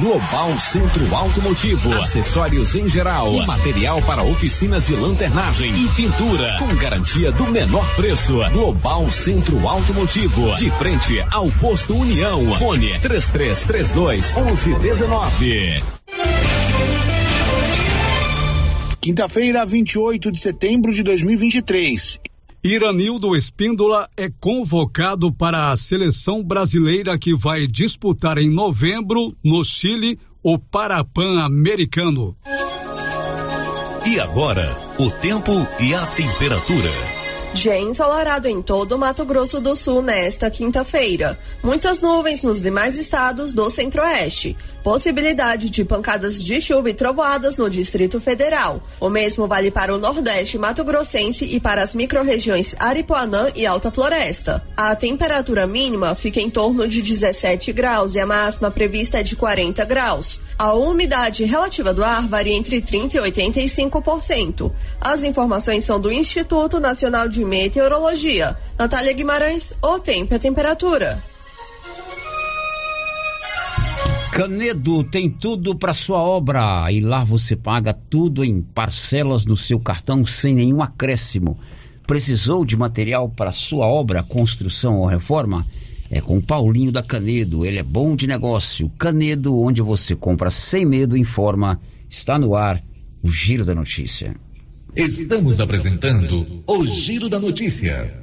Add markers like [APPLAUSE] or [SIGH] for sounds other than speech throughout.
Global Centro Automotivo, acessórios em geral, material para oficinas de lanternagem e pintura, com garantia do menor preço. Global Centro Automotivo, de frente ao posto União. Fone 3332 1119. Quinta-feira, 28 de setembro de 2023. Iranildo Espíndola é convocado para a seleção brasileira que vai disputar em novembro, no Chile, o Parapan Americano. E agora, o tempo e a temperatura. Dia ensolarado em todo o Mato Grosso do Sul nesta quinta-feira. Muitas nuvens nos demais estados do Centro-Oeste. Possibilidade de pancadas de chuva e trovoadas no Distrito Federal. O mesmo vale para o Nordeste Mato Grossense e para as microrregiões Aripuanã e Alta Floresta. A temperatura mínima fica em torno de 17 graus e a máxima prevista é de 40 graus. A umidade relativa do ar varia entre 30 e 85%. As informações são do Instituto Nacional de Meteorologia. Natália Guimarães, o tempo e a temperatura. Canedo tem tudo para sua obra e lá você paga tudo em parcelas no seu cartão sem nenhum acréscimo. Precisou de material para sua obra, construção ou reforma? É com Paulinho da Canedo, ele é bom de negócio. Canedo, onde você compra sem medo, informa. Está no ar o Giro da Notícia. Estamos apresentando o Giro da Notícia.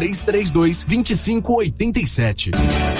3332 2587.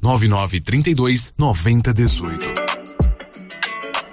99932 9018.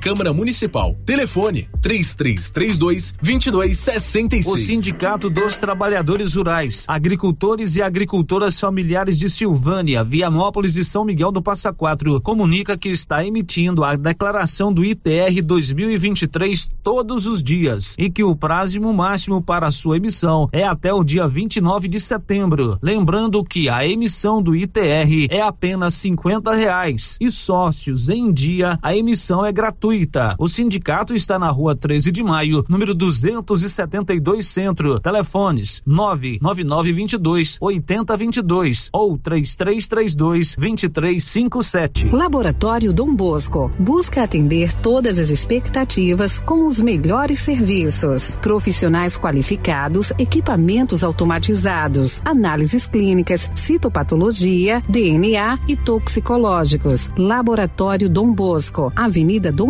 Câmara Municipal. Telefone 3332 2266. O Sindicato dos Trabalhadores Rurais, Agricultores e Agricultoras Familiares de Silvânia, Vianópolis e São Miguel do Passa Quatro comunica que está emitindo a declaração do ITR 2023 todos os dias e que o prazo máximo para sua emissão é até o dia 29 de setembro. Lembrando que a emissão do ITR é apenas 50 reais e sócios em dia a emissão é gratuita gratuita. O sindicato está na rua 13 de maio, número 272 Centro. Telefones 99922 8022 ou 3332 2357. Laboratório Dom Bosco busca atender todas as expectativas com os melhores serviços. Profissionais qualificados, equipamentos automatizados, análises clínicas, citopatologia, DNA e toxicológicos. Laboratório Dom Bosco, Avenida Dom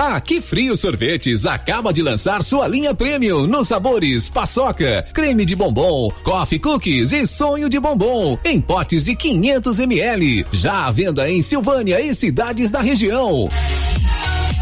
Aqui Frio Sorvetes acaba de lançar sua linha premium nos sabores paçoca, creme de bombom, coffee cookies e sonho de bombom em potes de 500 ml. Já à venda em Silvânia e cidades da região.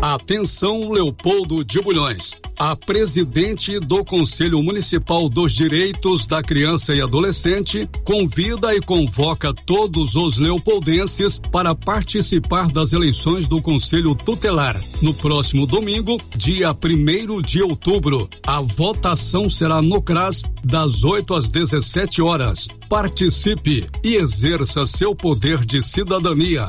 Atenção, Leopoldo de Bulhões. A presidente do Conselho Municipal dos Direitos da Criança e Adolescente convida e convoca todos os leopoldenses para participar das eleições do Conselho Tutelar. No próximo domingo, dia 1 de outubro, a votação será no CRAS das 8 às 17 horas. Participe e exerça seu poder de cidadania.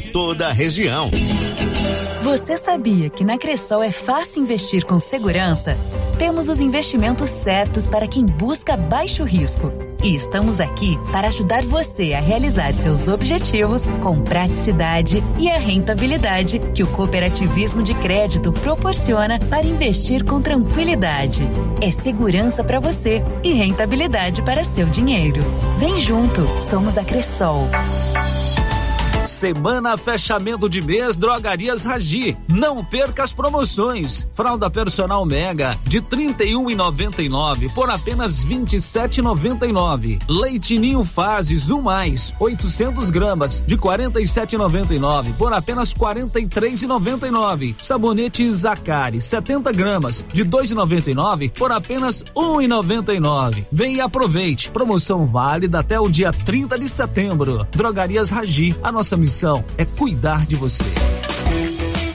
toda a região. Você sabia que na Cressol é fácil investir com segurança? Temos os investimentos certos para quem busca baixo risco. E estamos aqui para ajudar você a realizar seus objetivos com praticidade e a rentabilidade que o cooperativismo de crédito proporciona para investir com tranquilidade. É segurança para você e rentabilidade para seu dinheiro. Vem junto, somos a Cressol. Semana fechamento de mês Drogarias Ragi. Não perca as promoções. Fralda personal Mega de 31,99 por apenas 27,99. Leite Ninho Fases 1 mais 800 gramas de 47,99 por apenas 43,99. Sabonete Zacari 70 gramas de 2,99 por apenas 1,99. Vem e aproveite. Promoção válida até o dia 30 de setembro. Drogarias Ragi. A nossa missão é cuidar de você.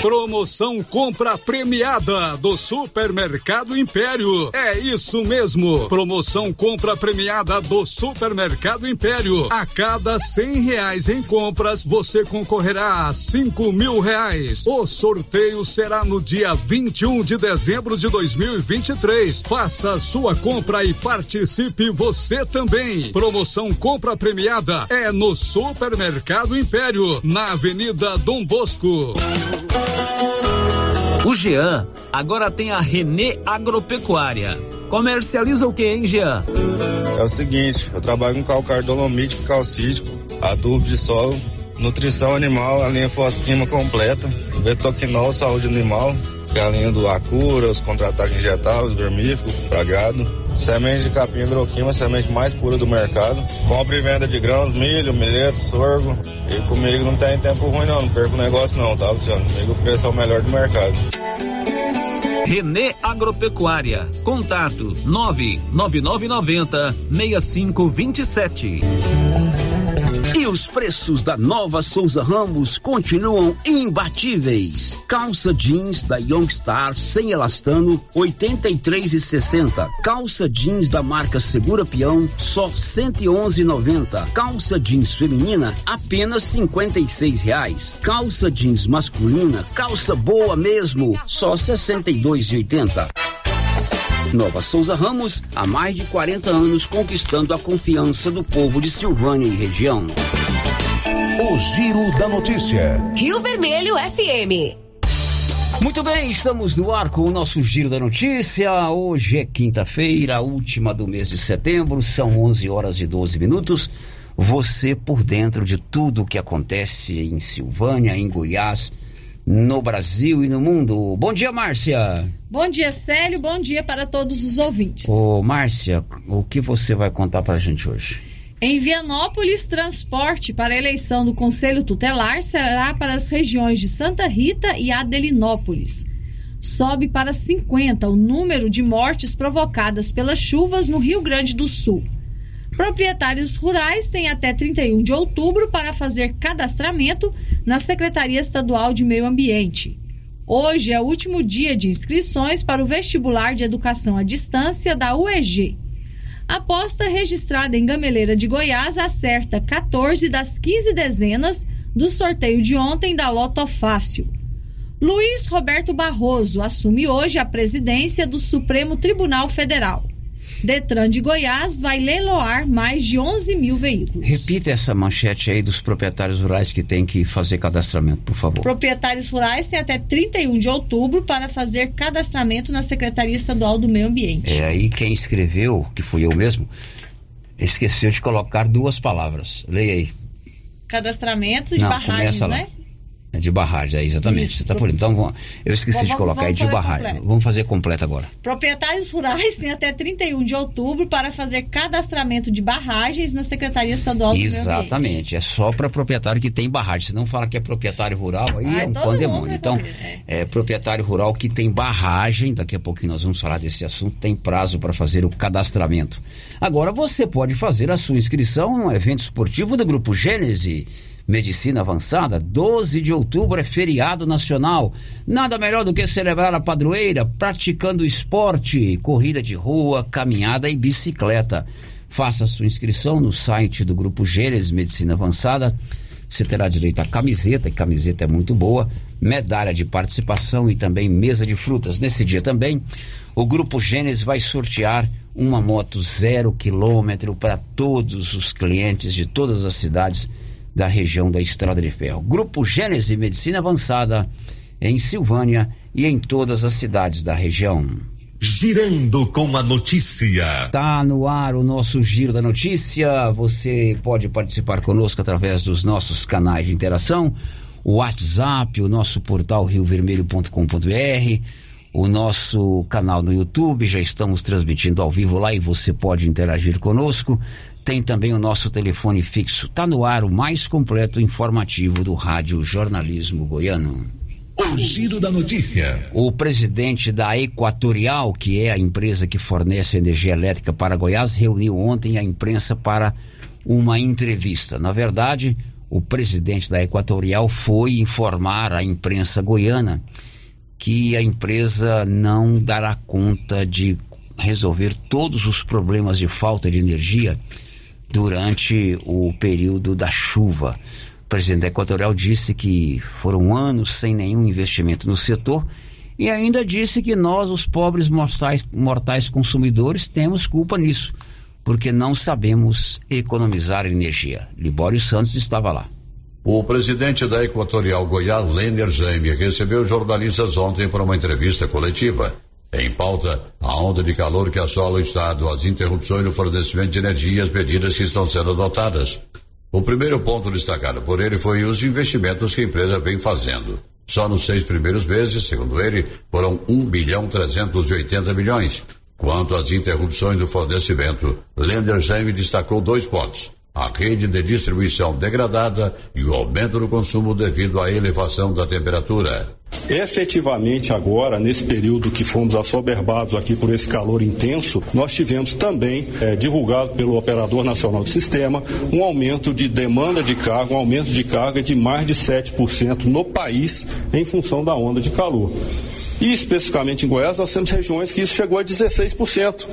Promoção compra premiada do Supermercado Império. É isso mesmo. Promoção compra premiada do Supermercado Império. A cada cem reais em compras, você concorrerá a cinco mil reais. O sorteio será no dia 21 de dezembro de 2023. Faça sua compra e participe você também. Promoção compra premiada é no Supermercado Império, na Avenida Dom Bosco. O Jean agora tem a Renê Agropecuária Comercializa o que, hein, Jean? É o seguinte, eu trabalho com calcário dolomítico, calcítico, adubo de solo, nutrição animal, a linha fosquima completa, betoquinol, saúde animal, é a do Acura, os contra-ataques injetáveis, vermífugo, pragado, semente de capim hidroquima, semente mais pura do mercado, compra e venda de grãos, milho, milheto, sorgo, e comigo não tem tempo ruim não, não perco negócio não, tá Luciano? Comigo o preço é o melhor do mercado. Renê Agropecuária. Contato 99990 6527. E os preços da nova Souza Ramos continuam imbatíveis. Calça jeans da Youngstar sem elastano, 83,60. Calça jeans da marca Segura Peão, só 111,90. Calça jeans feminina, apenas 56 reais. Calça jeans masculina, calça boa mesmo, só 62,80. Nova Souza Ramos, há mais de 40 anos conquistando a confiança do povo de Silvânia e região. O Giro da Notícia. Rio Vermelho FM. Muito bem, estamos no ar com o nosso Giro da Notícia. Hoje é quinta-feira, a última do mês de setembro, são 11 horas e 12 minutos. Você por dentro de tudo o que acontece em Silvânia, em Goiás, no Brasil e no mundo. Bom dia, Márcia. Bom dia, Célio. Bom dia para todos os ouvintes. Ô, Márcia, o que você vai contar para a gente hoje? Em Vianópolis, transporte para a eleição do Conselho Tutelar será para as regiões de Santa Rita e Adelinópolis. Sobe para 50 o número de mortes provocadas pelas chuvas no Rio Grande do Sul. Proprietários rurais têm até 31 de outubro para fazer cadastramento na Secretaria Estadual de Meio Ambiente. Hoje é o último dia de inscrições para o vestibular de educação à distância da UEG. Aposta registrada em Gameleira de Goiás acerta 14 das 15 dezenas do sorteio de ontem da Loto Fácil. Luiz Roberto Barroso assume hoje a presidência do Supremo Tribunal Federal. Detran de Goiás vai leiloar mais de 11 mil veículos. Repita essa manchete aí dos proprietários rurais que têm que fazer cadastramento, por favor. Proprietários rurais têm até 31 de outubro para fazer cadastramento na Secretaria Estadual do Meio Ambiente. É aí quem escreveu, que fui eu mesmo, esqueceu de colocar duas palavras. Leia aí. Cadastramento de Não, barragens, né? É de barragem, é exatamente. Isso. Você tá por Então, eu esqueci Vamos- de colocar aí vamos de barragem. completo. Vamos fazer completo agora. Proprietários rurais têm até 31 de outubro para fazer cadastramento de barragens na Secretaria Estadual do. Exatamente. É só para proprietário que tem barragem. Se não fala que é proprietário rural, aí Ah, é um pandemônio. é Então, é proprietário rural que tem barragem. Daqui a pouquinho nós vamos falar desse assunto. Tem prazo para fazer o cadastramento. Agora, você pode fazer a sua inscrição no evento esportivo do Grupo Gênese. Medicina Avançada, 12 de outubro é feriado nacional. Nada melhor do que celebrar a padroeira praticando esporte, corrida de rua, caminhada e bicicleta. Faça sua inscrição no site do Grupo Gênesis Medicina Avançada. Você terá direito a camiseta, e camiseta é muito boa, medalha de participação e também mesa de frutas. Nesse dia também, o Grupo Gênesis vai sortear uma moto zero quilômetro para todos os clientes de todas as cidades da região da Estrada de Ferro. Grupo Gênese Medicina Avançada em Silvânia e em todas as cidades da região. Girando com a notícia. Tá no ar o nosso Giro da Notícia. Você pode participar conosco através dos nossos canais de interação, o WhatsApp, o nosso portal riovermelho.com.br, o nosso canal no YouTube. Já estamos transmitindo ao vivo lá e você pode interagir conosco. Tem também o nosso telefone fixo. Tá no ar o mais completo informativo do Rádio Jornalismo Goiano. O Giro da Notícia. O presidente da Equatorial, que é a empresa que fornece energia elétrica para Goiás, reuniu ontem a imprensa para uma entrevista. Na verdade, o presidente da Equatorial foi informar a imprensa goiana que a empresa não dará conta de resolver todos os problemas de falta de energia durante o período da chuva. O presidente da Equatorial disse que foram anos sem nenhum investimento no setor e ainda disse que nós, os pobres mortais, mortais consumidores, temos culpa nisso, porque não sabemos economizar energia. Libório Santos estava lá. O presidente da Equatorial Goiás, Lender Jaime, recebeu jornalistas ontem para uma entrevista coletiva. Em pauta, a onda de calor que assola o estado, as interrupções no fornecimento de energia e as medidas que estão sendo adotadas. O primeiro ponto destacado por ele foi os investimentos que a empresa vem fazendo. Só nos seis primeiros meses, segundo ele, foram 1 bilhão 380 milhões. Quanto às interrupções do fornecimento, Lendersheim destacou dois pontos. A rede de distribuição degradada e o aumento do consumo devido à elevação da temperatura. Efetivamente, agora, nesse período que fomos assoberbados aqui por esse calor intenso, nós tivemos também, é, divulgado pelo Operador Nacional do Sistema, um aumento de demanda de carga, um aumento de carga de mais de 7% no país em função da onda de calor. E especificamente em Goiás, nós temos regiões que isso chegou a 16%.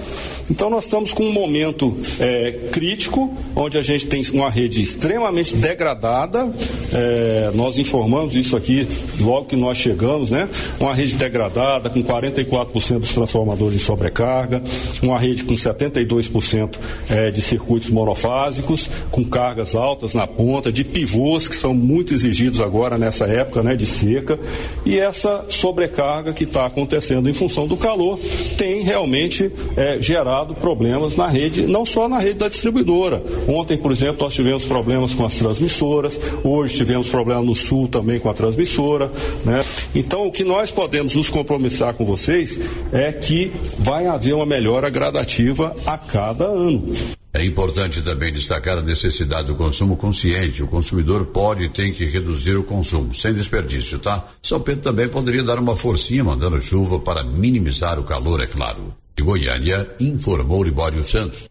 Então nós estamos com um momento é, crítico, onde a gente tem uma rede extremamente degradada. É, nós informamos isso aqui logo que nós chegamos, né? Uma rede degradada, com 44% dos transformadores em sobrecarga, uma rede com 72% é, de circuitos monofásicos, com cargas altas na ponta, de pivôs que são muito exigidos agora nessa época né, de seca, e essa sobrecarga que está acontecendo em função do calor tem realmente é, gerado problemas na rede, não só na rede da distribuidora. Ontem, por exemplo, nós tivemos problemas com as transmissoras, hoje tivemos problema no sul também com a transmissora. Né? Então, o que nós podemos nos compromissar com vocês é que vai haver uma melhora gradativa a cada ano. É importante também destacar a necessidade do consumo consciente. O consumidor pode e tem que reduzir o consumo, sem desperdício, tá? São Pedro também poderia dar uma forcinha mandando chuva para minimizar o calor, é claro. De Goiânia, informou Libório Santos.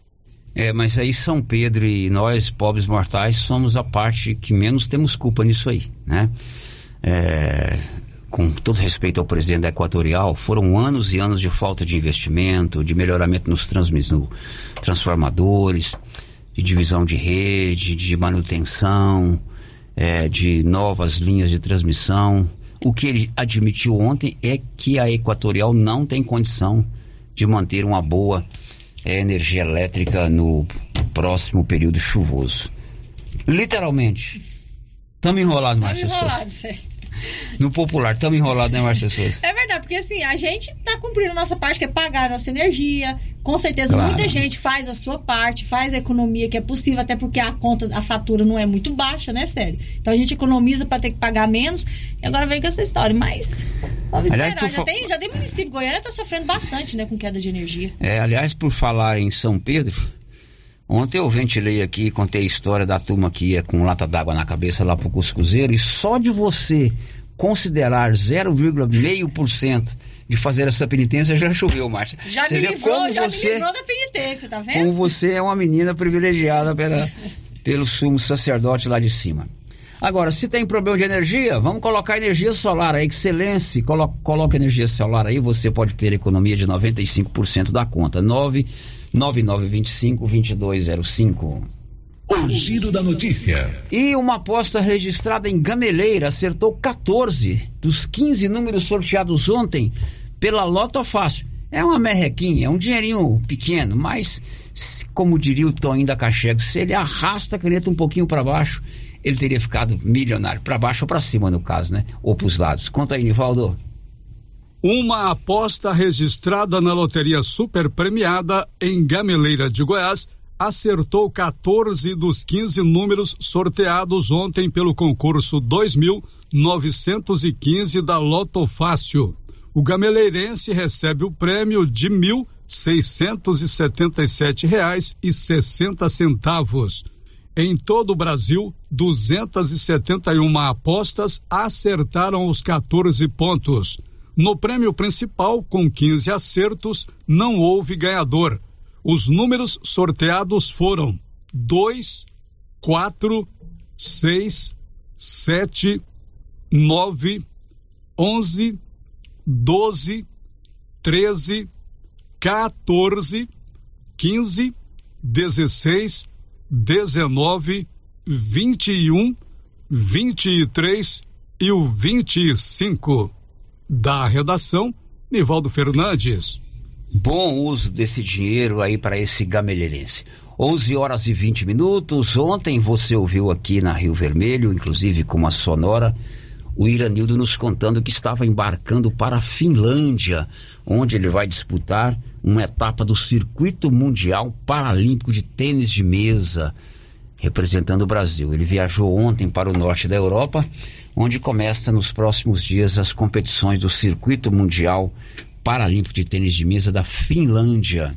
É, mas aí São Pedro e nós, pobres mortais, somos a parte que menos temos culpa nisso aí, né? É, com todo respeito ao presidente da Equatorial, foram anos e anos de falta de investimento, de melhoramento nos transmis, no transformadores, de divisão de rede, de manutenção, é, de novas linhas de transmissão. O que ele admitiu ontem é que a Equatorial não tem condição de manter uma boa é, energia elétrica no próximo período chuvoso. Literalmente. Estamos enrolados, Márcia enrolados, no popular, estamos enrolados, né, Márcia Souza? É verdade, porque assim, a gente tá cumprindo a nossa parte, que é pagar a nossa energia. Com certeza, claro. muita gente faz a sua parte, faz a economia que é possível, até porque a conta, a fatura não é muito baixa, né, sério? Então a gente economiza para ter que pagar menos. E agora vem com essa história. Mas vamos aliás, esperar. Já, fa... tem, já tem município, Goiânia tá sofrendo bastante, né, com queda de energia. É, aliás, por falar em São Pedro. Ontem eu ventilei aqui, contei a história da turma que ia com lata d'água na cabeça lá pro Cuscuzeiro e só de você considerar 0,5% de fazer essa penitência já choveu, Márcia. Já você me livrou, já você, me livrou da penitência, tá vendo? Como você é uma menina privilegiada pela, [LAUGHS] pelo sumo sacerdote lá de cima. Agora, se tem problema de energia, vamos colocar energia solar aí, excelência, coloca, coloca energia solar aí, você pode ter economia de 95% da conta. 9 9925 2205. O giro da notícia. E uma aposta registrada em Gameleira acertou 14 dos 15 números sorteados ontem pela Loto Fácil. É uma merrequinha, é um dinheirinho pequeno, mas, como diria o Toninho da Cachego, se ele arrasta a caneta um pouquinho para baixo, ele teria ficado milionário. Para baixo ou para cima, no caso, né? Ou para os lados. Conta aí, Nivaldo. Uma aposta registrada na loteria super premiada em Gameleira de Goiás acertou 14 dos 15 números sorteados ontem pelo concurso 2915 da Loto Fácil. O gameleirense recebe o prêmio de R$ 1.677,60. Em todo o Brasil, 271 apostas acertaram os 14 pontos. No prêmio principal, com 15 acertos, não houve ganhador. Os números sorteados foram 2, 4, 6, 7, 9, 11, 12, 13, 14, 15, 16, 19, 21, 23 e o 25. Da redação, Nivaldo Fernandes. Bom uso desse dinheiro aí para esse gamelheirense. 11 horas e 20 minutos. Ontem você ouviu aqui na Rio Vermelho, inclusive com uma sonora, o Iranildo nos contando que estava embarcando para a Finlândia, onde ele vai disputar uma etapa do Circuito Mundial Paralímpico de Tênis de Mesa, representando o Brasil. Ele viajou ontem para o norte da Europa, onde começa nos próximos dias as competições do Circuito Mundial Paralímpico de Tênis de Mesa da Finlândia.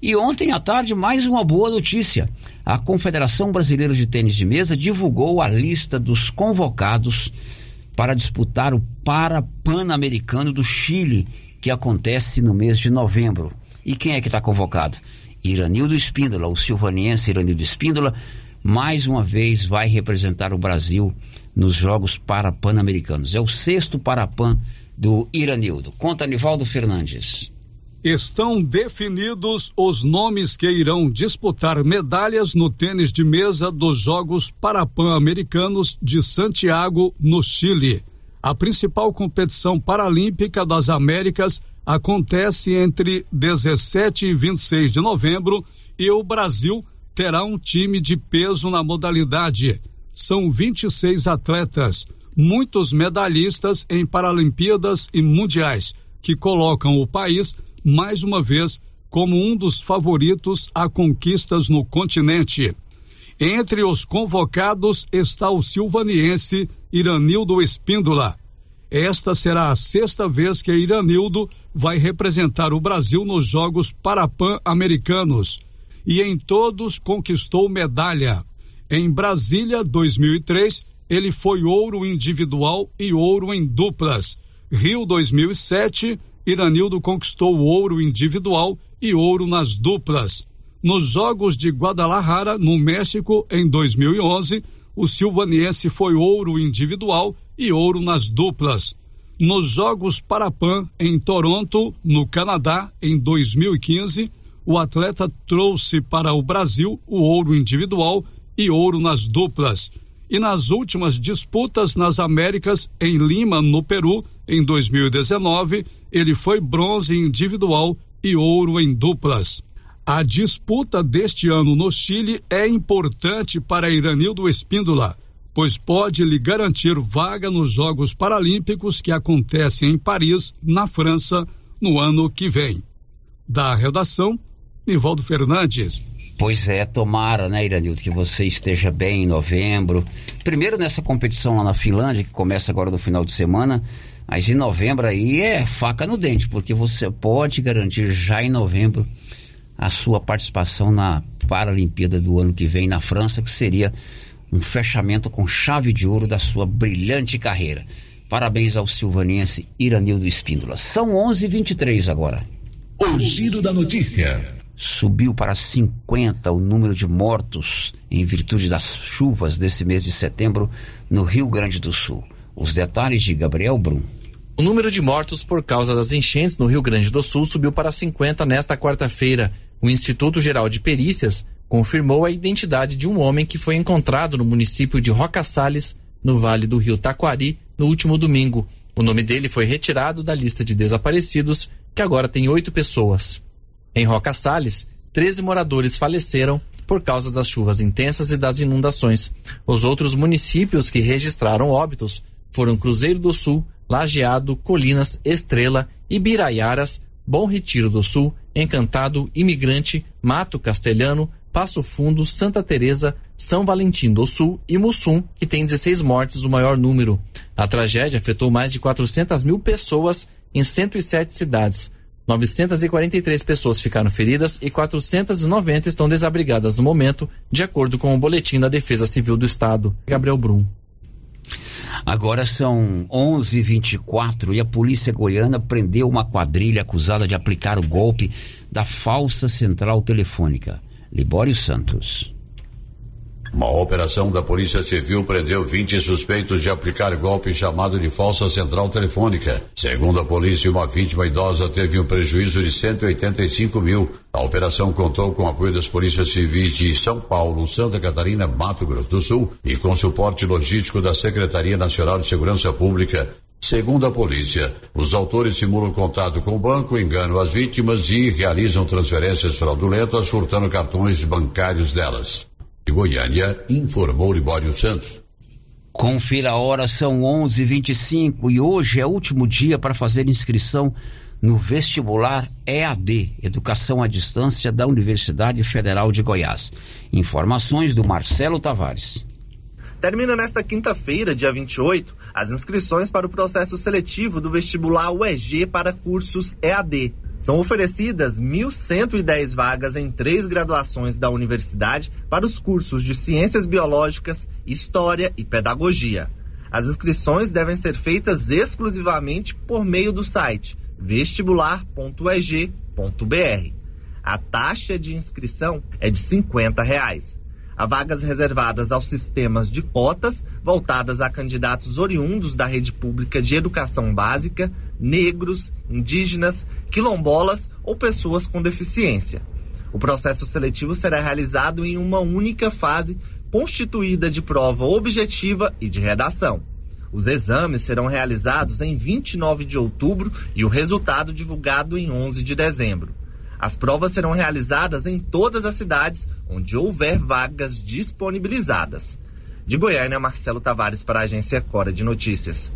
E ontem à tarde, mais uma boa notícia. A Confederação Brasileira de Tênis de Mesa divulgou a lista dos convocados para disputar o Para-Pan-Americano do Chile, que acontece no mês de novembro. E quem é que está convocado? Iranildo Espíndola, o silvaniense Iranildo Espíndola, mais uma vez vai representar o Brasil nos Jogos Para-Pan-Americanos. É o sexto Para-Pan do Iranildo. Conta Nivaldo Fernandes. Estão definidos os nomes que irão disputar medalhas no tênis de mesa dos Jogos Parapan-Americanos de Santiago, no Chile. A principal competição paralímpica das Américas acontece entre 17 e 26 de novembro e o Brasil terá um time de peso na modalidade. São 26 atletas, muitos medalhistas em Paralimpíadas e Mundiais, que colocam o país mais uma vez como um dos favoritos a conquistas no continente. Entre os convocados está o silvaniense Iranildo Espíndola. Esta será a sexta vez que Iranildo vai representar o Brasil nos Jogos Parapan-Americanos e em todos conquistou medalha. Em Brasília, 2003, ele foi ouro individual e ouro em duplas. Rio 2007, Iranildo conquistou ouro individual e ouro nas duplas. Nos Jogos de Guadalajara, no México, em 2011, o silvaniense foi ouro individual e ouro nas duplas. Nos Jogos Parapan, em Toronto, no Canadá, em 2015, o atleta trouxe para o Brasil o ouro individual e ouro nas duplas. E nas últimas disputas nas Américas, em Lima, no Peru, em 2019, ele foi bronze individual e ouro em duplas. A disputa deste ano no Chile é importante para Iranildo Espíndola, pois pode lhe garantir vaga nos Jogos Paralímpicos que acontecem em Paris, na França, no ano que vem. Da redação, Nivaldo Fernandes. Pois é, tomara, né, Iranildo, que você esteja bem em novembro. Primeiro nessa competição lá na Finlândia, que começa agora no final de semana, mas em novembro aí é faca no dente, porque você pode garantir já em novembro a sua participação na Paralimpíada do ano que vem na França, que seria um fechamento com chave de ouro da sua brilhante carreira. Parabéns ao silvanense Iranildo Espíndola. São 11:23 agora. O giro da notícia. Subiu para 50 o número de mortos em virtude das chuvas desse mês de setembro no Rio Grande do Sul. Os detalhes de Gabriel Brum. O número de mortos por causa das enchentes no Rio Grande do Sul subiu para 50 nesta quarta-feira. O Instituto Geral de Perícias confirmou a identidade de um homem que foi encontrado no município de Roca Salles, no Vale do Rio Taquari, no último domingo. O nome dele foi retirado da lista de desaparecidos, que agora tem oito pessoas. Em Roca Salles, 13 moradores faleceram por causa das chuvas intensas e das inundações. Os outros municípios que registraram óbitos foram Cruzeiro do Sul, Lajeado, Colinas, Estrela, Ibiraiaras, Bom Retiro do Sul, Encantado, Imigrante, Mato Castelhano, Passo Fundo, Santa Teresa, São Valentim do Sul e Mussum, que tem 16 mortes, o maior número. A tragédia afetou mais de 400 mil pessoas em 107 cidades. 943 pessoas ficaram feridas e 490 estão desabrigadas no momento, de acordo com o boletim da Defesa Civil do Estado. Gabriel Brum. Agora são 11:24 e a polícia goiana prendeu uma quadrilha acusada de aplicar o golpe da falsa central telefônica. Libório Santos. Uma operação da Polícia Civil prendeu 20 suspeitos de aplicar golpe chamado de falsa central telefônica. Segundo a polícia, uma vítima idosa teve um prejuízo de 185 mil. A operação contou com apoio das polícias civis de São Paulo, Santa Catarina, Mato Grosso do Sul e com suporte logístico da Secretaria Nacional de Segurança Pública. Segundo a polícia, os autores simulam contato com o banco, enganam as vítimas e realizam transferências fraudulentas, furtando cartões bancários delas. De Goiânia, informou Libório Santos. Confira a hora, são 11:25 e hoje é o último dia para fazer inscrição no vestibular EAD, Educação à Distância da Universidade Federal de Goiás. Informações do Marcelo Tavares. Termina nesta quinta-feira, dia 28, as inscrições para o processo seletivo do vestibular UEG para cursos EAD. São oferecidas 1.110 vagas em três graduações da universidade para os cursos de Ciências Biológicas, História e Pedagogia. As inscrições devem ser feitas exclusivamente por meio do site vestibular.eg.br. A taxa de inscrição é de 50 reais. Há vagas reservadas aos sistemas de cotas voltadas a candidatos oriundos da rede pública de educação básica, negros, indígenas, quilombolas ou pessoas com deficiência. O processo seletivo será realizado em uma única fase, constituída de prova objetiva e de redação. Os exames serão realizados em 29 de outubro e o resultado divulgado em 11 de dezembro. As provas serão realizadas em todas as cidades onde houver vagas disponibilizadas. De Goiânia, Marcelo Tavares para a agência Cora de Notícias.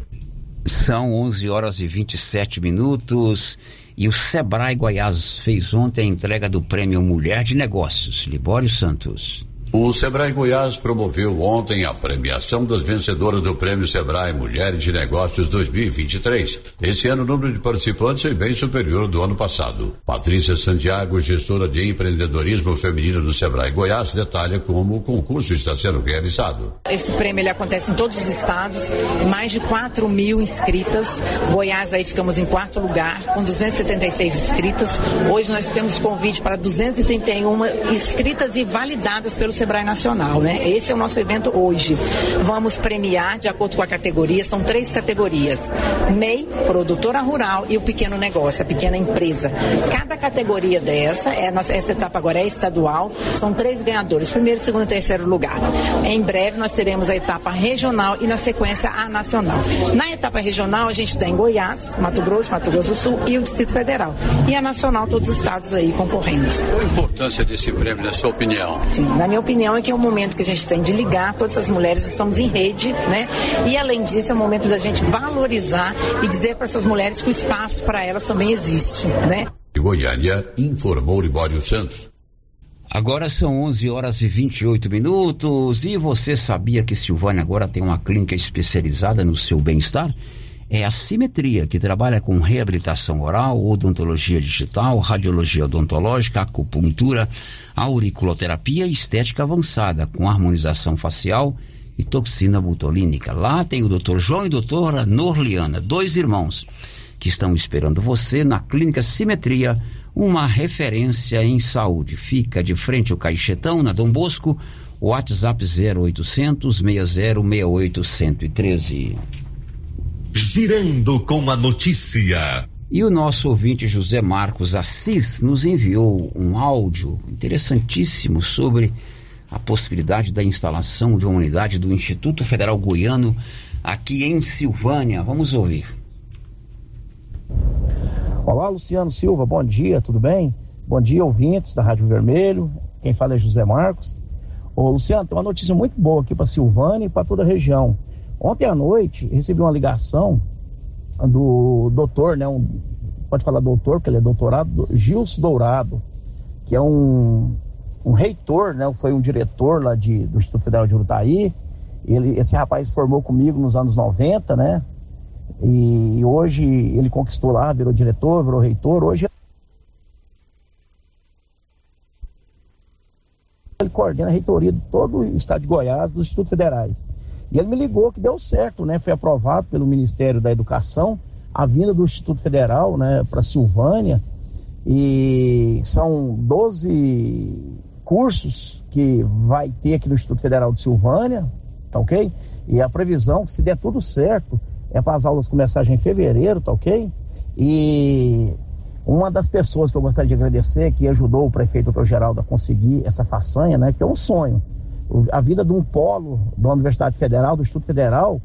São 11 horas e 27 minutos e o Sebrae Goiás fez ontem a entrega do prêmio Mulher de Negócios. Libório Santos. O Sebrae Goiás promoveu ontem a premiação das vencedoras do Prêmio Sebrae Mulheres de Negócios 2023. Esse ano o número de participantes foi bem superior ao do ano passado. Patrícia Santiago, gestora de empreendedorismo feminino do Sebrae Goiás, detalha como o concurso está sendo realizado. Esse prêmio ele acontece em todos os estados, mais de 4 mil inscritas. Goiás aí ficamos em quarto lugar, com 276 inscritas. Hoje nós temos convite para 231 inscritas e validadas pelo Sebrae Nacional, né? Esse é o nosso evento hoje. Vamos premiar de acordo com a categoria, são três categorias: MEI, produtora rural e o pequeno negócio, a pequena empresa. Cada categoria dessa, é, essa etapa agora é estadual, são três ganhadores, primeiro, segundo e terceiro lugar. Em breve nós teremos a etapa regional e na sequência a nacional. Na etapa regional a gente tem Goiás, Mato Grosso, Mato Grosso do Sul e o Distrito Federal. E a nacional, todos os estados aí concorrendo. Qual a importância desse prêmio, na sua opinião? Sim, na minha opinião, opinião é que é um momento que a gente tem de ligar todas as mulheres, estamos em rede, né? E além disso, é o momento da gente valorizar e dizer para essas mulheres que o espaço para elas também existe, né? De Goiânia, informou Libório Santos. Agora são 11 horas e 28 minutos e você sabia que Silvânia agora tem uma clínica especializada no seu bem-estar? É a Simetria, que trabalha com reabilitação oral, odontologia digital, radiologia odontológica, acupuntura, auriculoterapia e estética avançada, com harmonização facial e toxina butolínica. Lá tem o Dr. João e a doutora Norliana, dois irmãos, que estão esperando você na Clínica Simetria, uma referência em saúde. Fica de frente ao Caixetão, na Dom Bosco, WhatsApp 0800 6068 113 girando com a notícia. E o nosso ouvinte José Marcos Assis nos enviou um áudio interessantíssimo sobre a possibilidade da instalação de uma unidade do Instituto Federal Goiano aqui em Silvânia. Vamos ouvir. Olá, Luciano Silva, bom dia, tudo bem? Bom dia, ouvintes da Rádio Vermelho. Quem fala é José Marcos. Ô, Luciano, tem uma notícia muito boa aqui para Silvânia e para toda a região. Ontem à noite recebi uma ligação do doutor, né? Um, pode falar doutor, porque ele é doutorado, Gilson Dourado, que é um, um reitor, né? Foi um diretor lá de, do Instituto Federal de Urutaí. Ele, esse rapaz formou comigo nos anos 90, né? E hoje ele conquistou lá, virou diretor, virou reitor. Hoje ele coordena a reitoria de todo o estado de Goiás, dos institutos federais. E ele me ligou que deu certo, né? Foi aprovado pelo Ministério da Educação a vinda do Instituto Federal, né, para Silvânia. E são 12 cursos que vai ter aqui no Instituto Federal de Silvânia, tá ok? E a previsão, se der tudo certo, é para as aulas começarem em fevereiro, tá ok? E uma das pessoas que eu gostaria de agradecer, que ajudou o prefeito doutor Geraldo a conseguir essa façanha, né? Que é um sonho a vida de um polo da Universidade Federal, do Instituto Federal,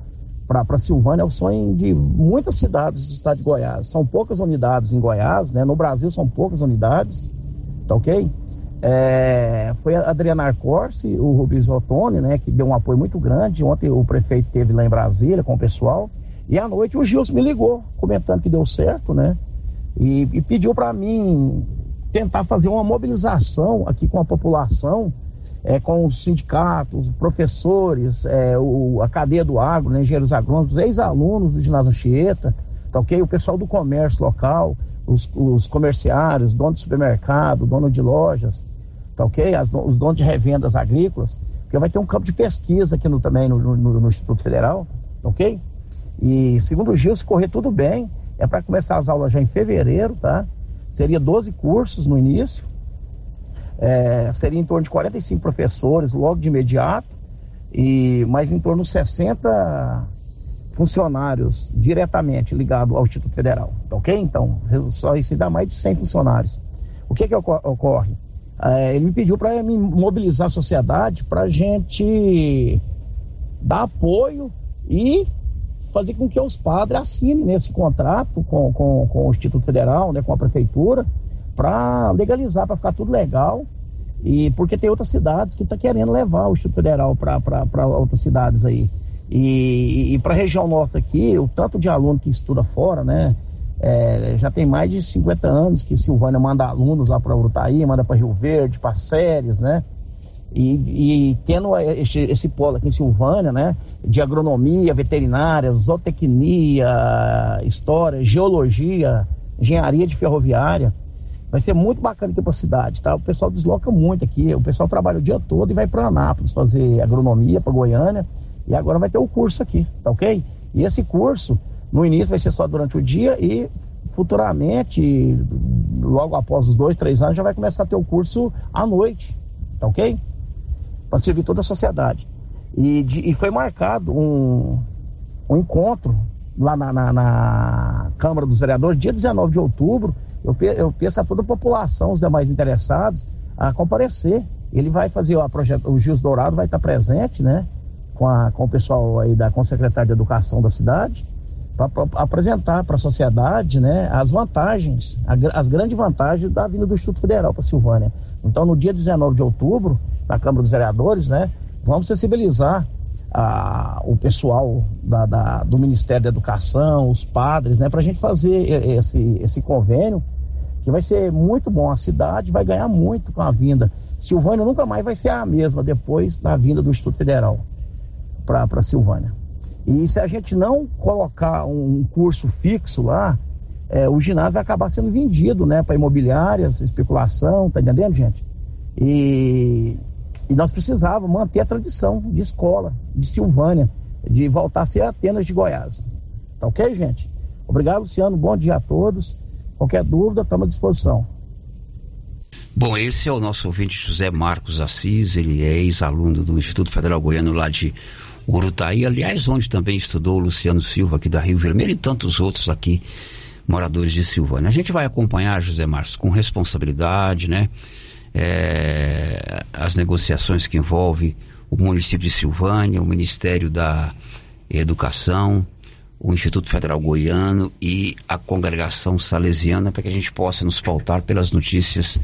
para Silvânia é o sonho de muitas cidades do estado de Goiás. São poucas unidades em Goiás, né? No Brasil são poucas unidades, tá ok? É, foi a Adriana Arcorce, o Rubens Ottoni, né, que deu um apoio muito grande. Ontem o prefeito teve lá em Brasília com o pessoal. E à noite o Gilson me ligou, comentando que deu certo, né? E, e pediu para mim tentar fazer uma mobilização aqui com a população, é, com os sindicatos, professores, é, o, a cadeia do agro, né, engenheiros agrônomos, ex-alunos do ginásio Anchieta, tá ok? O pessoal do comércio local, os, os comerciários, donos de supermercado, dono de lojas, tá ok? As, os donos de revendas agrícolas, porque vai ter um campo de pesquisa aqui no, também no, no, no Instituto Federal, tá ok? E segundo o Gil, se correr tudo bem, é para começar as aulas já em fevereiro, tá? Seria 12 cursos no início, é, seria em torno de 45 professores logo de imediato, e mais em torno de 60 funcionários diretamente ligados ao Instituto Federal, tá ok? Então, só isso dá mais de 100 funcionários. O que que ocorre? É, ele me pediu para mobilizar a sociedade para a gente dar apoio e fazer com que os padres assinem esse contrato com, com, com o Instituto Federal, né, com a Prefeitura, para legalizar, para ficar tudo legal. E porque tem outras cidades que estão tá querendo levar o Instituto Federal para outras cidades aí. E, e para a região nossa aqui, o tanto de aluno que estuda fora, né? É, já tem mais de 50 anos que Silvânia manda alunos lá para Urutaí, manda para Rio Verde, para Séries, né? E, e tendo esse, esse, polo aqui em Silvânia, né, de agronomia, veterinária, zootecnia, história, geologia, engenharia de ferroviária, vai ser muito bacana aqui para a cidade, tá? O pessoal desloca muito aqui, o pessoal trabalha o dia todo e vai para Anápolis fazer agronomia para Goiânia, e agora vai ter o curso aqui, tá ok? E esse curso, no início vai ser só durante o dia e futuramente, logo após os dois, três anos, já vai começar a ter o curso à noite, tá ok? para servir toda a sociedade. E, de, e foi marcado um, um encontro lá na, na, na, Câmara dos Vereadores, dia 19 de outubro. Eu, eu peço a toda a população, os demais interessados, a comparecer. Ele vai fazer o projeto, o Gils Dourado vai estar presente, né? Com, a, com o pessoal aí da com o secretário de Educação da cidade, para apresentar para a sociedade né, as vantagens, a, as grandes vantagens da vinda do Instituto Federal para Silvânia. Então, no dia 19 de outubro, na Câmara dos Vereadores, né? Vamos sensibilizar a, o pessoal da, da, do Ministério da Educação, os padres, né? Para a gente fazer esse, esse convênio, que vai ser muito bom. A cidade vai ganhar muito com a vinda. Silvânia nunca mais vai ser a mesma depois da vinda do Instituto Federal para Silvânia. E se a gente não colocar um curso fixo lá, é, o ginásio vai acabar sendo vendido, né, para imobiliárias, especulação, tá entendendo, gente? E e nós precisávamos manter a tradição de escola, de Silvânia, de voltar a ser Atenas de Goiás. Tá ok, gente? Obrigado, Luciano. Bom dia a todos. Qualquer dúvida, estamos à disposição. Bom, esse é o nosso ouvinte José Marcos Assis, ele é ex-aluno do Instituto Federal Goiano lá de Urutaí, aliás, onde também estudou Luciano Silva aqui da Rio Vermelho e tantos outros aqui, moradores de Silvânia. A gente vai acompanhar, José Marcos, com responsabilidade, né? é, as negociações que envolvem o município de Silvânia, o Ministério da Educação, o Instituto Federal Goiano e a congregação salesiana para que a gente possa nos pautar pelas notícias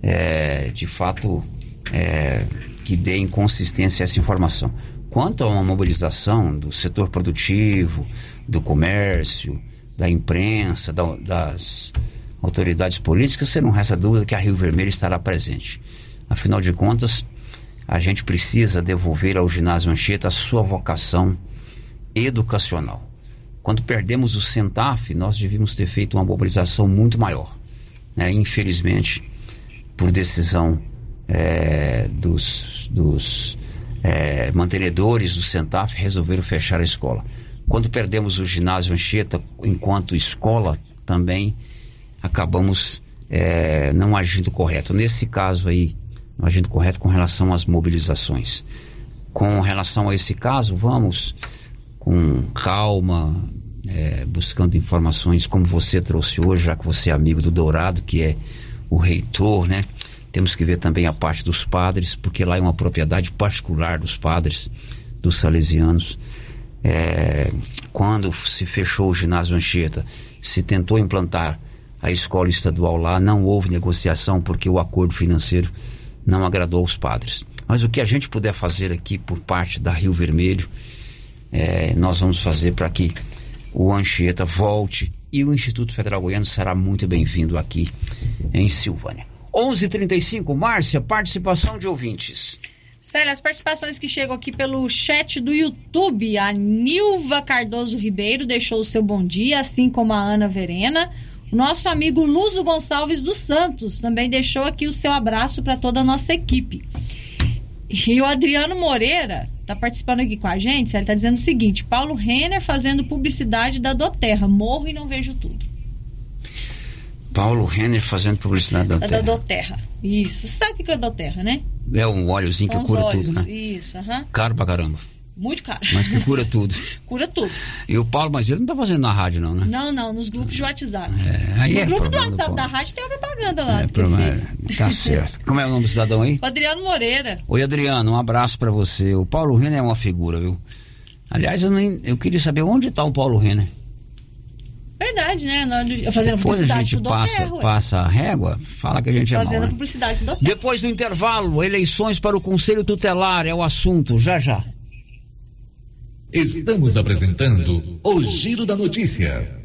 é, de fato é, que deem consistência a essa informação. Quanto a uma mobilização do setor produtivo, do comércio, da imprensa, da, das autoridades políticas, você não resta dúvida que a Rio Vermelho estará presente. Afinal de contas, a gente precisa devolver ao ginásio Anchieta a sua vocação educacional. Quando perdemos o Centaf, nós devíamos ter feito uma mobilização muito maior. Né? Infelizmente, por decisão é, dos, dos é, mantenedores do Centaf, resolveram fechar a escola. Quando perdemos o ginásio Anchieta enquanto escola, também acabamos é, não agindo correto. Nesse caso aí, não agindo correto com relação às mobilizações. Com relação a esse caso, vamos com calma, é, buscando informações como você trouxe hoje, já que você é amigo do Dourado, que é o reitor, né? Temos que ver também a parte dos padres, porque lá é uma propriedade particular dos padres, dos salesianos. É, quando se fechou o ginásio Anchieta, se tentou implantar a escola estadual lá. Não houve negociação porque o acordo financeiro não agradou aos padres. Mas o que a gente puder fazer aqui por parte da Rio Vermelho, é, nós vamos fazer para que o Anchieta volte e o Instituto Federal Goiano será muito bem-vindo aqui em Silvânia. 11:35 Márcia, participação de ouvintes. Célia, as participações que chegam aqui pelo chat do YouTube, a Nilva Cardoso Ribeiro deixou o seu bom dia, assim como a Ana Verena. O nosso amigo Luzo Gonçalves dos Santos também deixou aqui o seu abraço para toda a nossa equipe. E o Adriano Moreira está participando aqui com a gente, ele está dizendo o seguinte: Paulo Renner fazendo publicidade da Doterra, morro e não vejo tudo. Paulo Renner fazendo publicidade da Da Terra. Doterra. Isso. Sabe o que é Doterra, né? É um óleozinho São que cura tudo, né? Isso, aham. Caro pra caramba. Muito caro. Mas que cura tudo. [LAUGHS] Cura tudo. E o Paulo, mas ele não tá fazendo na rádio, não, né? Não, não, nos grupos de WhatsApp. É, aí no é grupo do do WhatsApp Paulo. da rádio tem uma propaganda lá. É, problema- fez. [LAUGHS] tá certo. Como é o nome do cidadão aí? O Adriano Moreira. Oi, Adriano, um abraço pra você. O Paulo Renner é uma figura, viu? Aliás, eu, nem, eu queria saber onde tá o Paulo Renner. Verdade, né? Do- Fazendo Depois a publicidade gente pro passa, Doterra, ué. passa a régua, fala que a gente é Fazendo mal, né? publicidade pro Doterra. Depois do intervalo, eleições para o Conselho Tutelar é o assunto, já já. Estamos apresentando o Giro da Notícia.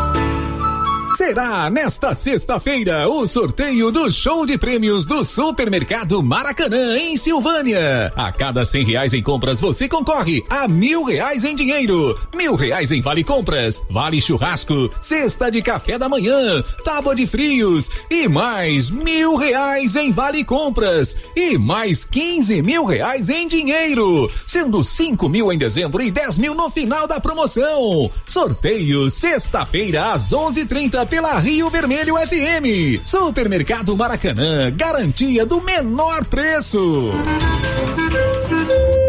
Será nesta sexta-feira o sorteio do show de prêmios do Supermercado Maracanã, em Silvânia. A cada cem reais em compras, você concorre a mil reais em dinheiro, mil reais em vale compras, vale churrasco, cesta de café da manhã, tábua de frios e mais mil reais em vale compras e mais quinze mil reais em dinheiro, sendo cinco mil em dezembro e dez mil no final da promoção. Sorteio sexta-feira às onze trinta pela Rio Vermelho FM. Supermercado Maracanã, garantia do menor preço.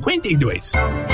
0952.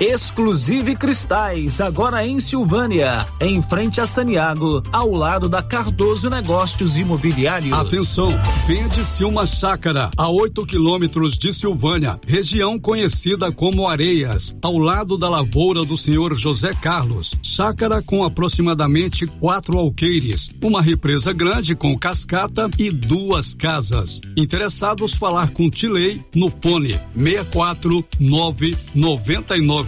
Exclusive Cristais, agora em Silvânia, em frente a Saniago, ao lado da Cardoso Negócios Imobiliários. Atenção, vende-se uma chácara a 8 quilômetros de Silvânia, região conhecida como Areias, ao lado da lavoura do senhor José Carlos. Chácara com aproximadamente quatro alqueires, uma represa grande com cascata e duas casas. Interessados falar com Tilei no fone 64 999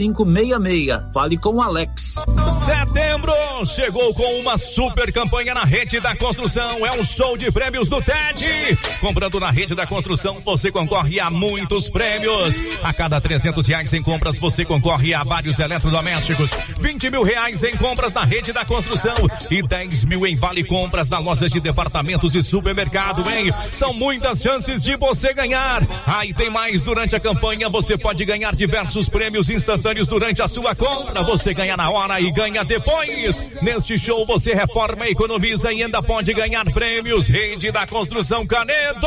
6566. Fale com o Alex. Setembro chegou com uma super campanha na rede da construção. É um show de prêmios do TED. Comprando na rede da construção, você concorre a muitos prêmios. A cada 300 reais em compras, você concorre a vários eletrodomésticos. 20 mil reais em compras na rede da construção e 10 mil em vale compras na lojas de departamentos e supermercado, hein? São muitas chances de você ganhar. Aí ah, tem mais durante a campanha. Você pode ganhar diversos prêmios instantâneos durante a sua compra. Você ganha na hora e ganha depois. Neste show você reforma, economiza e ainda pode ganhar prêmios. Rede da Construção Canedo.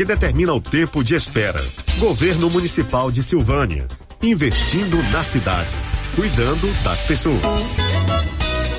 que determina o tempo de espera. Governo Municipal de Silvânia, investindo na cidade, cuidando das pessoas.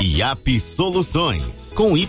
IAP Soluções com Y.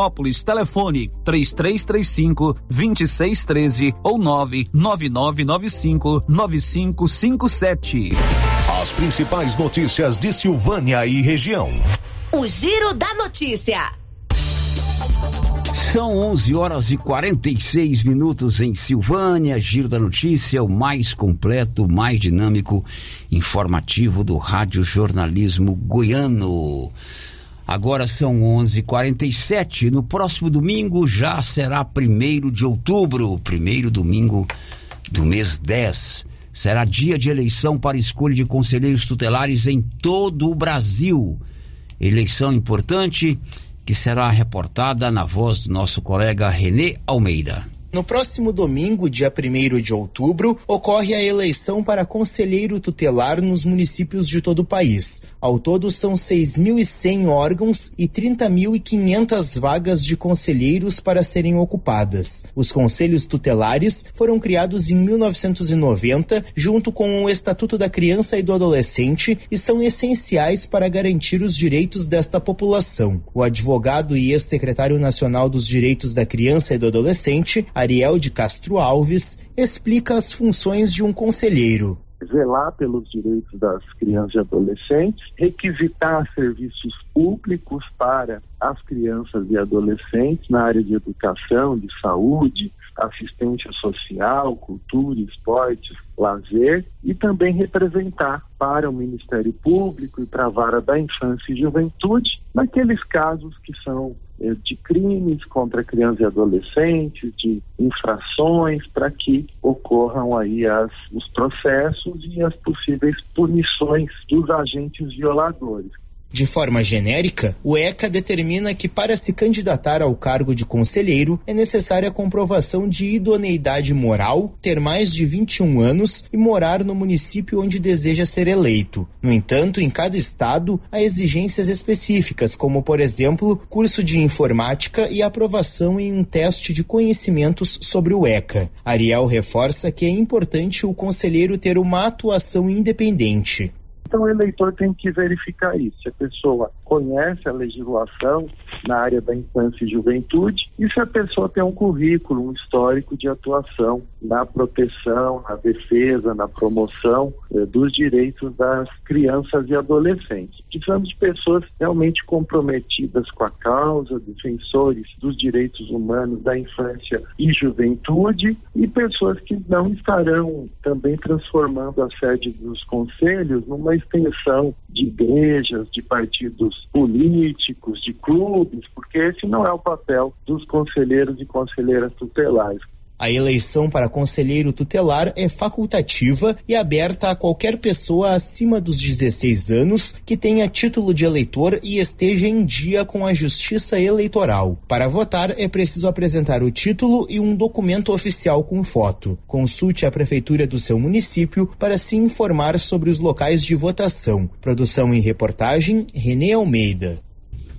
Vianópolis. Telefone 3335 2613 ou 99995 9557. As principais notícias de Silvânia e região. O Giro da Notícia. São 11 horas e 46 minutos em Silvânia. Giro da Notícia, o mais completo, mais dinâmico, informativo do Rádio Jornalismo Goiano. Agora são 11:47. No próximo domingo já será primeiro de outubro, primeiro domingo do mês 10. Será dia de eleição para escolha de conselheiros tutelares em todo o Brasil. Eleição importante que será reportada na voz do nosso colega Renê Almeida. No próximo domingo, dia 1 de outubro, ocorre a eleição para conselheiro tutelar nos municípios de todo o país. Ao todo, são 6.100 órgãos e 30.500 vagas de conselheiros para serem ocupadas. Os conselhos tutelares foram criados em 1990, junto com o Estatuto da Criança e do Adolescente, e são essenciais para garantir os direitos desta população. O advogado e ex-secretário nacional dos Direitos da Criança e do Adolescente, Ariel de Castro Alves, explica as funções de um conselheiro. Zelar pelos direitos das crianças e adolescentes, requisitar serviços públicos para as crianças e adolescentes na área de educação, de saúde, assistência social, cultura, esportes, lazer e também representar para o Ministério Público e para a vara da infância e juventude naqueles casos que são eh, de crimes contra crianças e adolescentes, de infrações, para que ocorram aí as, os processos e as possíveis punições dos agentes violadores. De forma genérica, o ECA determina que para se candidatar ao cargo de conselheiro é necessária a comprovação de idoneidade moral, ter mais de 21 anos e morar no município onde deseja ser eleito. No entanto, em cada estado há exigências específicas, como por exemplo, curso de informática e aprovação em um teste de conhecimentos sobre o ECA. Ariel reforça que é importante o conselheiro ter uma atuação independente. Então o eleitor tem que verificar isso. Se a pessoa conhece a legislação na área da infância e juventude e se a pessoa tem um currículo, um histórico de atuação na proteção, na defesa, na promoção eh, dos direitos das crianças e adolescentes. Precisamos de pessoas realmente comprometidas com a causa, defensores dos direitos humanos da infância e juventude e pessoas que não estarão também transformando a sede dos conselhos numa extensão de igrejas, de partidos políticos, de clubes, porque esse não é o papel dos conselheiros e conselheiras tutelares. A eleição para conselheiro tutelar é facultativa e aberta a qualquer pessoa acima dos 16 anos que tenha título de eleitor e esteja em dia com a Justiça Eleitoral. Para votar, é preciso apresentar o título e um documento oficial com foto. Consulte a prefeitura do seu município para se informar sobre os locais de votação. Produção e reportagem Renê Almeida.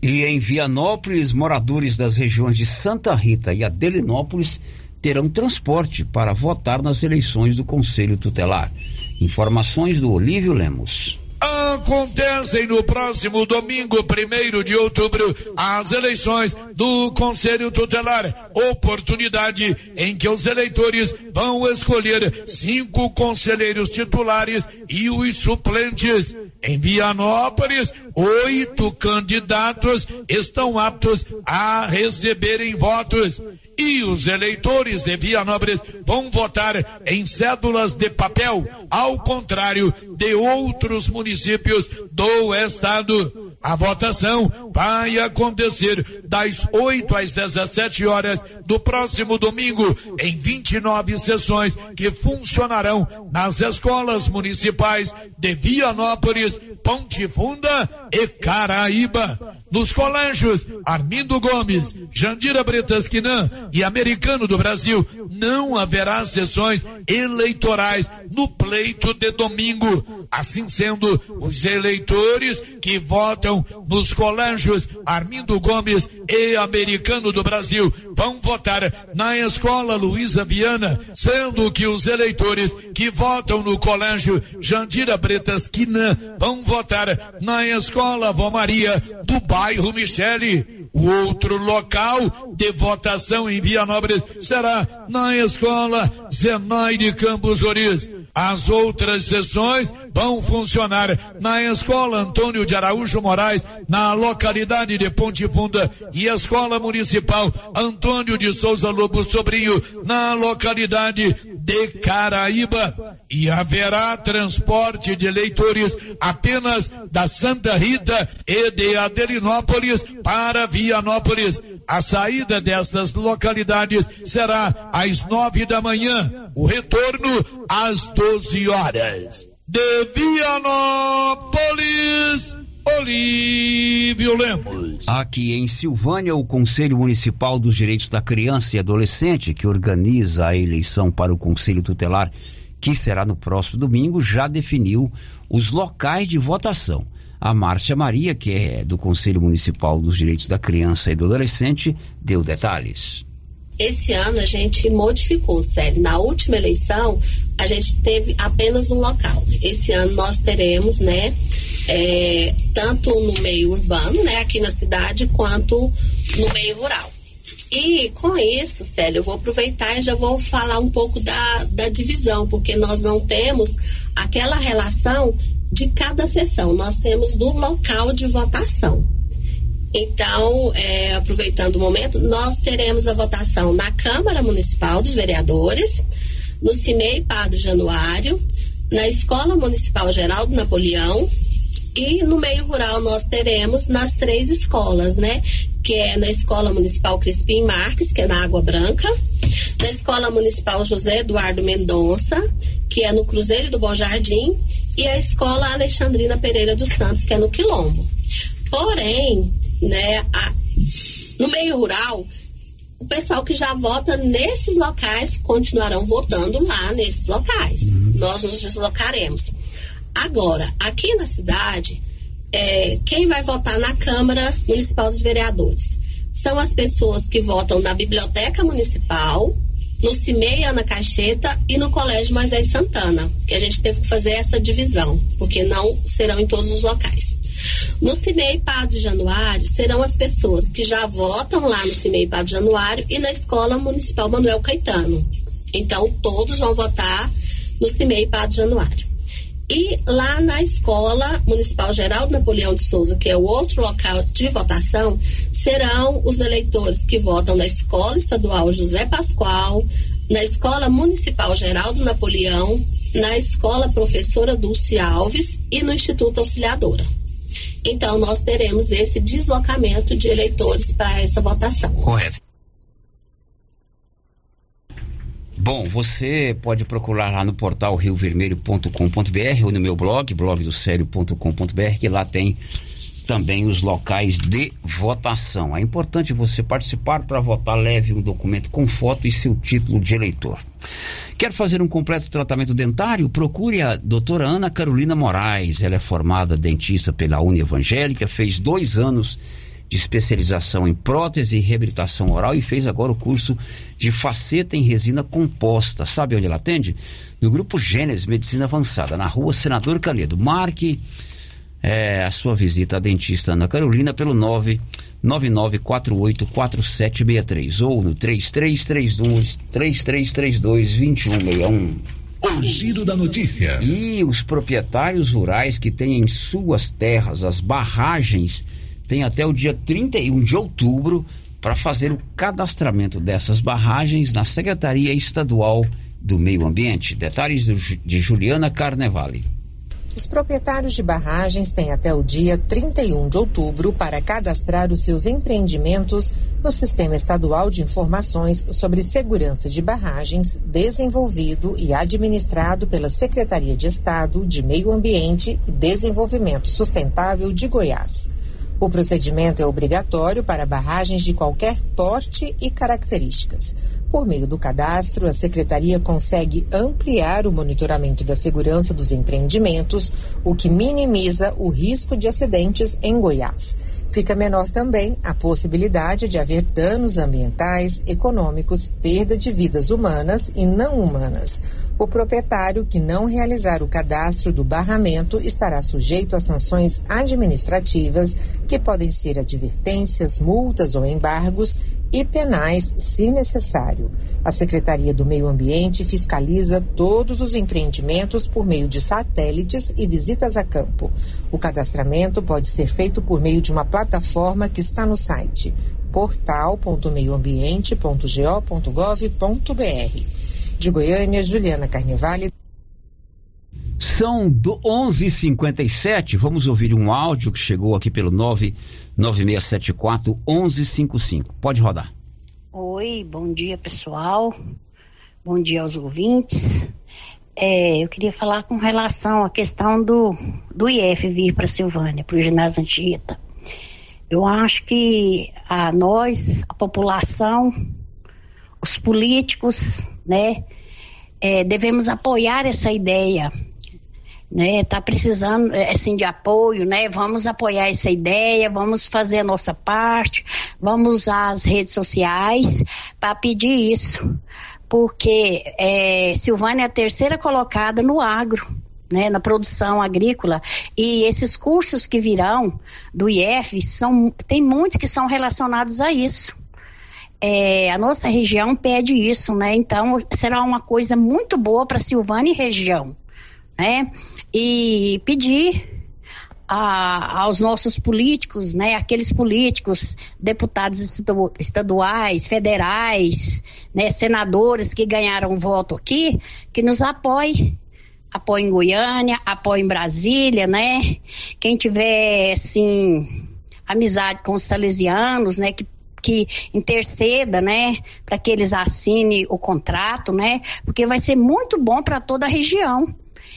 E em Vianópolis, moradores das regiões de Santa Rita e Adelinópolis terão transporte para votar nas eleições do Conselho Tutelar. Informações do Olívio Lemos acontecem no próximo domingo, primeiro de outubro, as eleições do Conselho Tutelar. Oportunidade em que os eleitores vão escolher cinco conselheiros titulares e os suplentes. Em Vianópolis, oito candidatos estão aptos a receberem votos e os eleitores de Vianópolis vão votar em cédulas de papel, ao contrário de outros municípios do estado. A votação vai acontecer das 8 às 17 horas do próximo domingo em 29 sessões que funcionarão nas escolas municipais de Vianópolis, Ponte Funda e Caraíba. Nos colégios Armindo Gomes, Jandira Bretas Quinan e Americano do Brasil não haverá sessões eleitorais no pleito de domingo. Assim sendo, os eleitores que votam nos colégios Armindo Gomes e Americano do Brasil vão votar na escola Luísa Viana, sendo que os eleitores que votam no colégio Jandira Bretas Quinan vão votar na escola Vó Maria do bairro Michele. O outro local de votação em Vianópolis será na escola Zenaide Campos Oriz. As outras sessões vão funcionar na escola Antônio de Araújo Moraes, na localidade de Ponte Funda, e escola municipal Antônio de Souza Lobo Sobrinho, na localidade de Caraíba. E haverá transporte de eleitores apenas da Santa Rita e de Adelinópolis para Vianópolis. A saída destas localidades será às nove da manhã, o retorno às doze horas. De Vianópolis, Olívio Lemos. Aqui em Silvânia, o Conselho Municipal dos Direitos da Criança e Adolescente, que organiza a eleição para o Conselho Tutelar, que será no próximo domingo, já definiu os locais de votação. A Márcia Maria, que é do Conselho Municipal dos Direitos da Criança e do Adolescente, deu detalhes. Esse ano a gente modificou, sério. Na última eleição, a gente teve apenas um local. Esse ano nós teremos, né, é, tanto no meio urbano, né, aqui na cidade, quanto no meio rural. E com isso, Célio, eu vou aproveitar e já vou falar um pouco da, da divisão, porque nós não temos aquela relação de cada sessão, nós temos do local de votação. Então, é, aproveitando o momento, nós teremos a votação na Câmara Municipal dos Vereadores, no CIMEI Padre Januário, na Escola Municipal Geraldo Napoleão e no meio rural nós teremos nas três escolas, né? Que é na Escola Municipal Crispim Marques, que é na Água Branca, na Escola Municipal José Eduardo Mendonça, que é no Cruzeiro do Bom Jardim, e a Escola Alexandrina Pereira dos Santos, que é no Quilombo. Porém, né, a, no meio rural, o pessoal que já vota nesses locais continuarão votando lá nesses locais. Uhum. Nós nos deslocaremos. Agora, aqui na cidade, é, quem vai votar na Câmara Municipal dos Vereadores? São as pessoas que votam na Biblioteca Municipal, no CIMEI Ana Caixeta e no Colégio Moisés Santana, que a gente teve que fazer essa divisão, porque não serão em todos os locais. No CIMEI Padre Januário serão as pessoas que já votam lá no CIMEI Padre Januário e na Escola Municipal Manuel Caetano. Então, todos vão votar no CIMEI Padre Januário. E lá na Escola Municipal Geraldo Napoleão de Souza, que é o outro local de votação, serão os eleitores que votam na Escola Estadual José Pascoal, na Escola Municipal Geraldo Napoleão, na Escola Professora Dulce Alves e no Instituto Auxiliadora. Então, nós teremos esse deslocamento de eleitores para essa votação. Correto. Bom, você pode procurar lá no portal riovermelho.com.br ou no meu blog, blogdosério.com.br, que lá tem também os locais de votação. É importante você participar para votar. Leve um documento com foto e seu título de eleitor. Quer fazer um completo tratamento dentário? Procure a doutora Ana Carolina Moraes. Ela é formada dentista pela Uni Evangélica, fez dois anos de especialização em prótese e reabilitação oral e fez agora o curso de faceta em resina composta. Sabe onde ela atende? No Grupo Gênesis Medicina Avançada, na rua Senador Canedo. Marque é, a sua visita à dentista Ana Carolina pelo 999484763 ou no 3332 3332 2161. O giro da notícia. E os proprietários rurais que têm em suas terras as barragens têm até o dia 31 de outubro para fazer o cadastramento dessas barragens na Secretaria Estadual do Meio Ambiente. Detalhes de Juliana Carnevale. Os proprietários de barragens têm até o dia 31 de outubro para cadastrar os seus empreendimentos no Sistema Estadual de Informações sobre Segurança de Barragens, desenvolvido e administrado pela Secretaria de Estado de Meio Ambiente e Desenvolvimento Sustentável de Goiás. O procedimento é obrigatório para barragens de qualquer porte e características. Por meio do cadastro, a Secretaria consegue ampliar o monitoramento da segurança dos empreendimentos, o que minimiza o risco de acidentes em Goiás. Fica menor também a possibilidade de haver danos ambientais, econômicos, perda de vidas humanas e não humanas. O proprietário que não realizar o cadastro do barramento estará sujeito a sanções administrativas, que podem ser advertências, multas ou embargos, e penais, se necessário. A Secretaria do Meio Ambiente fiscaliza todos os empreendimentos por meio de satélites e visitas a campo. O cadastramento pode ser feito por meio de uma plataforma que está no site portal.meioambiente.go.gov.br. De Goiânia, Juliana Carnevale. São 11:57. Vamos ouvir um áudio que chegou aqui pelo 99674 1155. Pode rodar. Oi, bom dia pessoal. Bom dia aos ouvintes. É, eu queria falar com relação à questão do, do IF vir para Silvânia, para o ginásio Anchieta. Eu acho que a nós, a população, os políticos, né, é, devemos apoiar essa ideia, né, tá precisando é, assim de apoio, né, vamos apoiar essa ideia, vamos fazer a nossa parte, vamos usar as redes sociais para pedir isso, porque é, Silvânia é a terceira colocada no agro, né, na produção agrícola. E esses cursos que virão do IF são tem muitos que são relacionados a isso é, a nossa região pede isso, né? Então será uma coisa muito boa para Silvânia e região, né? E pedir a, aos nossos políticos, né? Aqueles políticos, deputados estaduais, federais, né? Senadores que ganharam voto aqui, que nos apoiem apoio em Goiânia, apoio em Brasília, né? Quem tiver, assim, amizade com os salesianos, né? Que que interceda, né, para que eles assinem o contrato, né, porque vai ser muito bom para toda a região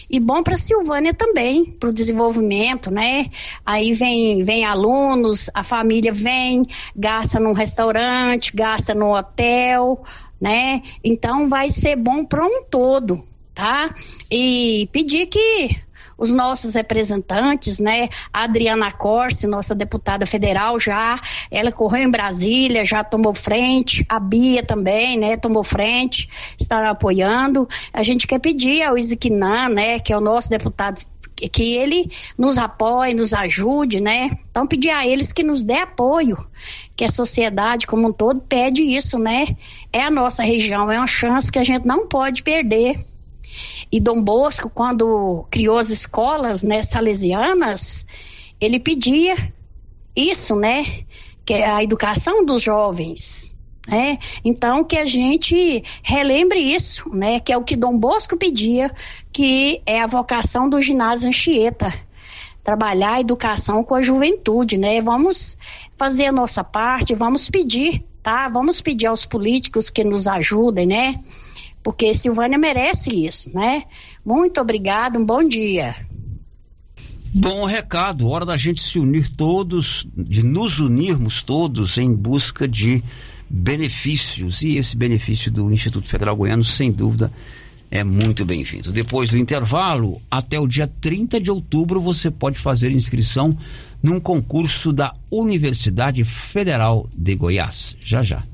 e bom para Silvânia também, para o desenvolvimento, né? Aí vem, vem alunos, a família vem, gasta num restaurante, gasta no hotel, né? Então vai ser bom para um todo, tá? E pedir que os nossos representantes, né? A Adriana Corse, nossa deputada federal, já, ela correu em Brasília, já tomou frente, a Bia também, né? Tomou frente, estará apoiando. A gente quer pedir ao Isiquinan, né? Que é o nosso deputado que ele nos apoie, nos ajude, né? Então pedir a eles que nos dê apoio, que a sociedade como um todo pede isso, né? É a nossa região, é uma chance que a gente não pode perder. E Dom Bosco, quando criou as escolas né, salesianas, ele pedia isso, né? Que é a educação dos jovens. Né? Então que a gente relembre isso, né? Que é o que Dom Bosco pedia, que é a vocação do ginásio Anchieta, trabalhar a educação com a juventude, né? Vamos fazer a nossa parte, vamos pedir, tá? Vamos pedir aos políticos que nos ajudem, né? Porque Silvânia merece isso, né? Muito obrigado, um bom dia. Bom recado, hora da gente se unir todos, de nos unirmos todos em busca de benefícios. E esse benefício do Instituto Federal Goiano, sem dúvida, é muito bem-vindo. Depois do intervalo, até o dia 30 de outubro, você pode fazer inscrição num concurso da Universidade Federal de Goiás. Já já.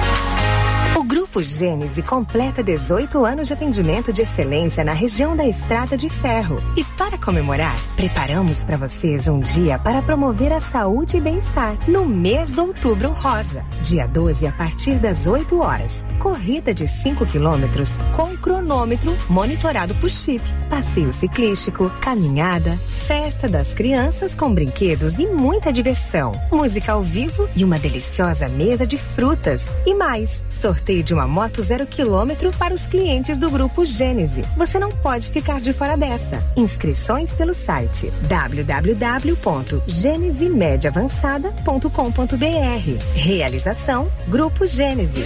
Grupo Gênese completa 18 anos de atendimento de excelência na região da Estrada de Ferro. E para comemorar, preparamos para vocês um dia para promover a saúde e bem-estar no mês de outubro rosa. Dia 12 a partir das 8 horas. Corrida de 5 quilômetros com cronômetro monitorado por chip. Passeio ciclístico, caminhada, festa das crianças com brinquedos e muita diversão. Música ao vivo e uma deliciosa mesa de frutas. E mais, sorteio de uma moto zero quilômetro para os clientes do Grupo Gênese. Você não pode ficar de fora dessa. Inscrições pelo site www.genesimediaavançada.com.br. Realização Grupo Gênese.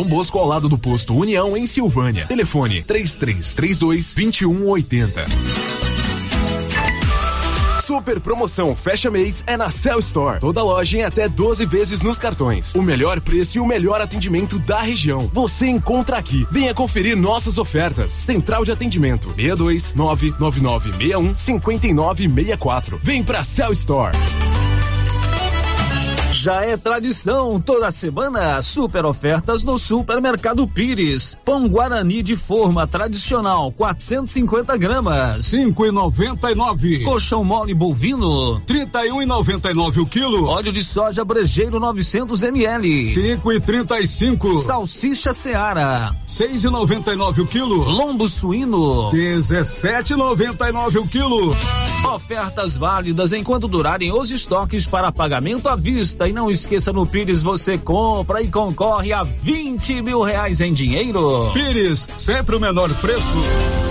Dom Bosco ao lado do posto União em Silvânia. Telefone 3332 2180. Super promoção fecha mês é na Cell Store. Toda loja em até 12 vezes nos cartões. O melhor preço e o melhor atendimento da região. Você encontra aqui. Venha conferir nossas ofertas. Central de atendimento 62 99961 5964. Vem pra Cell Store. Já é tradição toda semana super ofertas no Supermercado Pires. Pão Guarani de forma tradicional 450 gramas 5,99. Colchão mole bovino 31,99 o quilo. Óleo de soja brejeiro 900 ml 5,35. Salsicha Seara 6,99 o quilo. Lombo suíno 17,99 o quilo. Ofertas válidas enquanto durarem os estoques para pagamento à vista e não esqueça no Pires você compra e concorre a 20 mil reais em dinheiro. Pires, sempre o menor preço.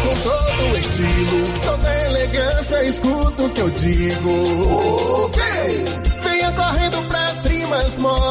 com todo estilo, toda elegância, escuta o que eu digo. Ok! Venha correndo pra Trimas Modas.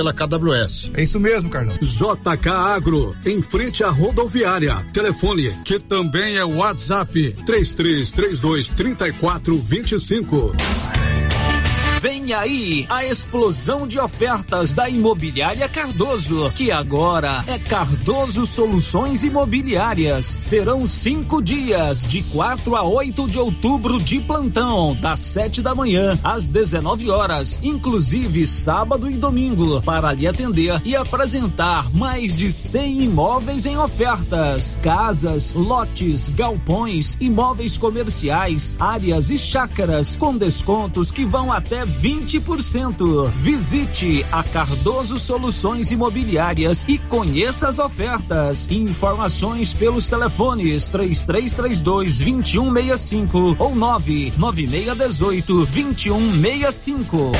pela KWS. É isso mesmo, Carlão. JK Agro, em frente à rodoviária. Telefone, que também é WhatsApp, 3332 3425. Vem aí a explosão de ofertas da Imobiliária Cardoso, que agora é Cardoso Soluções Imobiliárias. Serão cinco dias, de 4 a 8 de outubro, de plantão, das 7 da manhã às 19 horas, inclusive sábado e domingo, para lhe atender e apresentar mais de 100 imóveis em ofertas: casas, lotes, galpões, imóveis comerciais, áreas e chácaras, com descontos que vão até 20%. Visite a Cardoso Soluções Imobiliárias e conheça as ofertas. Informações pelos telefones 3332 2165 ou 99618 2165.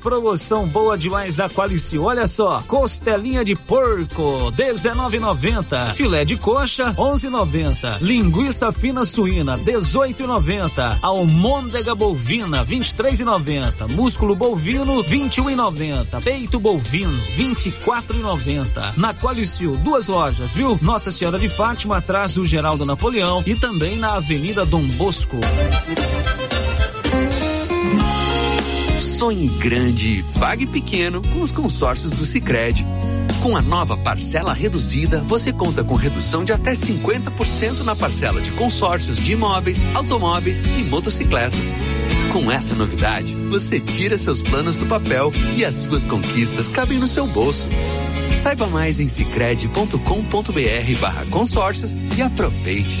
Promoção boa demais da Qualicil. Olha só, costelinha de porco, 19,90. Filé de coxa, 11,90. Linguiça fina suína, 18,90. Almôndega bovina, 23,90. Músculo bovino, 21,90. Peito bovino, 24,90. Na Qualicil, duas lojas, viu? Nossa Senhora de Fátima, atrás do Geraldo Napoleão e também na Avenida Dom Bosco. Sonhe grande, pague pequeno com os consórcios do Sicredi. Com a nova parcela reduzida, você conta com redução de até 50% na parcela de consórcios de imóveis, automóveis e motocicletas. Com essa novidade, você tira seus planos do papel e as suas conquistas cabem no seu bolso. Saiba mais em cicred.com.br barra consórcios e aproveite.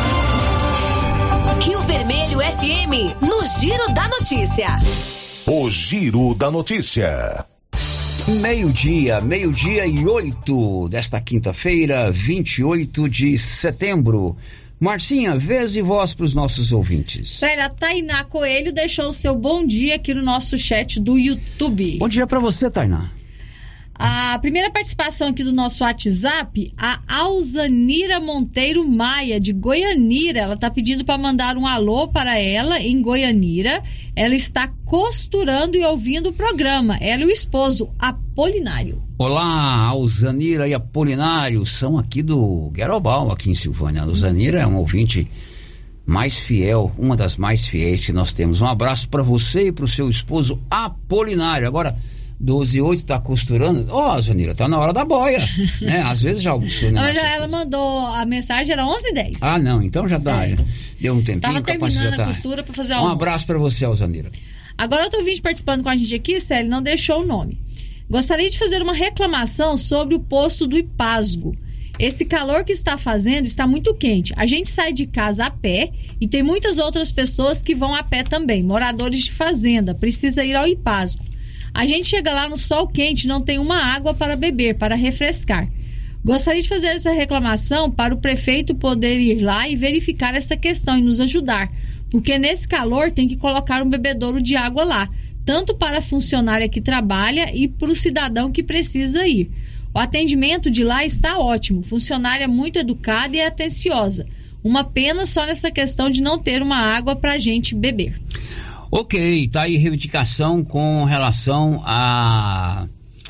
Rio Vermelho FM, no Giro da Notícia. O Giro da Notícia. Meio-dia, meio-dia e oito desta quinta-feira, 28 de setembro. Marcinha, vez e voz para os nossos ouvintes. Sério, a Tainá Coelho deixou o seu bom dia aqui no nosso chat do YouTube. Bom dia para você, Tainá. A primeira participação aqui do nosso WhatsApp, a Alzanira Monteiro Maia, de Goianira. Ela está pedindo para mandar um alô para ela em Goianira. Ela está costurando e ouvindo o programa. Ela e o esposo, Apolinário. Olá, Alzanira e Apolinário são aqui do Guerobal, aqui em Silvânia. A Alzanira é um ouvinte mais fiel, uma das mais fiéis que nós temos. Um abraço para você e para o seu esposo Apolinário. Agora 12 e 8 tá costurando. Ó, oh, Zanira, tá na hora da boia. [LAUGHS] né? Às vezes já almoçou, né? Mas ela mandou a mensagem, era 11 e 10. Ah, não, então já dá. Já deu um tempinho. Tava terminando a costura pra fazer Um abraço para você, Alzanira. Agora outro vídeo participando com a gente aqui, Célio, não deixou o nome. Gostaria de fazer uma reclamação sobre o poço do Ipasgo. Esse calor que está fazendo está muito quente. A gente sai de casa a pé e tem muitas outras pessoas que vão a pé também, moradores de fazenda, precisa ir ao Ipasgo. A gente chega lá no sol quente, não tem uma água para beber, para refrescar. Gostaria de fazer essa reclamação para o prefeito poder ir lá e verificar essa questão e nos ajudar, porque nesse calor tem que colocar um bebedouro de água lá, tanto para a funcionária que trabalha e para o cidadão que precisa ir. O atendimento de lá está ótimo, funcionária muito educada e atenciosa. Uma pena só nessa questão de não ter uma água para a gente beber. Ok, tá aí reivindicação com relação a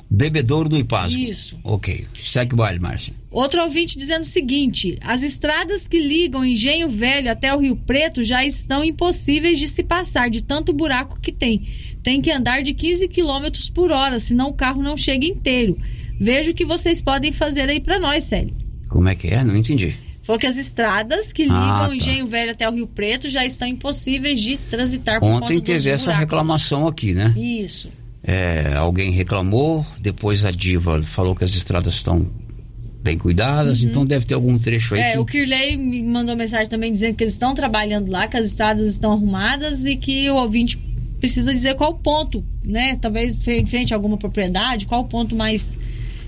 bebedouro do Ipasco. Isso. Ok, segue o baile, Márcia. Outro ouvinte dizendo o seguinte: as estradas que ligam Engenho Velho até o Rio Preto já estão impossíveis de se passar, de tanto buraco que tem. Tem que andar de 15 km por hora, senão o carro não chega inteiro. Veja o que vocês podem fazer aí para nós, Célio. Como é que é? Não entendi. Falou que as estradas que ligam Ah, tá. Engenho Velho até o Rio Preto já estão impossíveis de transitar por Ontem teve essa reclamação aqui, né? Isso. É, alguém reclamou, depois a diva falou que as estradas estão bem cuidadas, então deve ter algum trecho aí Uhum. É, que o Kirley me mandou mensagem também dizendo que eles estão trabalhando lá, que as estradas estão arrumadas e que o ouvinte precisa dizer qual ponto, né? Talvez em frente a alguma propriedade, qual o ponto mais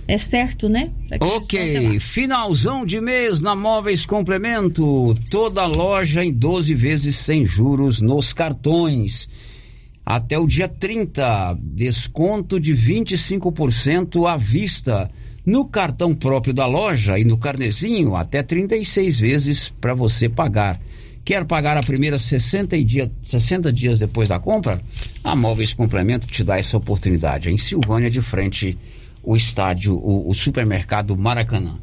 é certo, né? Ok, finalzão de mês na Móveis Complemento. Toda loja em 12 vezes sem juros nos cartões. Até o dia 30, desconto de 25% à vista. No cartão próprio da loja e no carnezinho, até 36 vezes para você pagar. Quer pagar a primeira 60, e dia, 60 dias depois da compra? A Móveis Complemento te dá essa oportunidade. Em Silvânia, de frente o estádio, o, o supermercado Maracanã.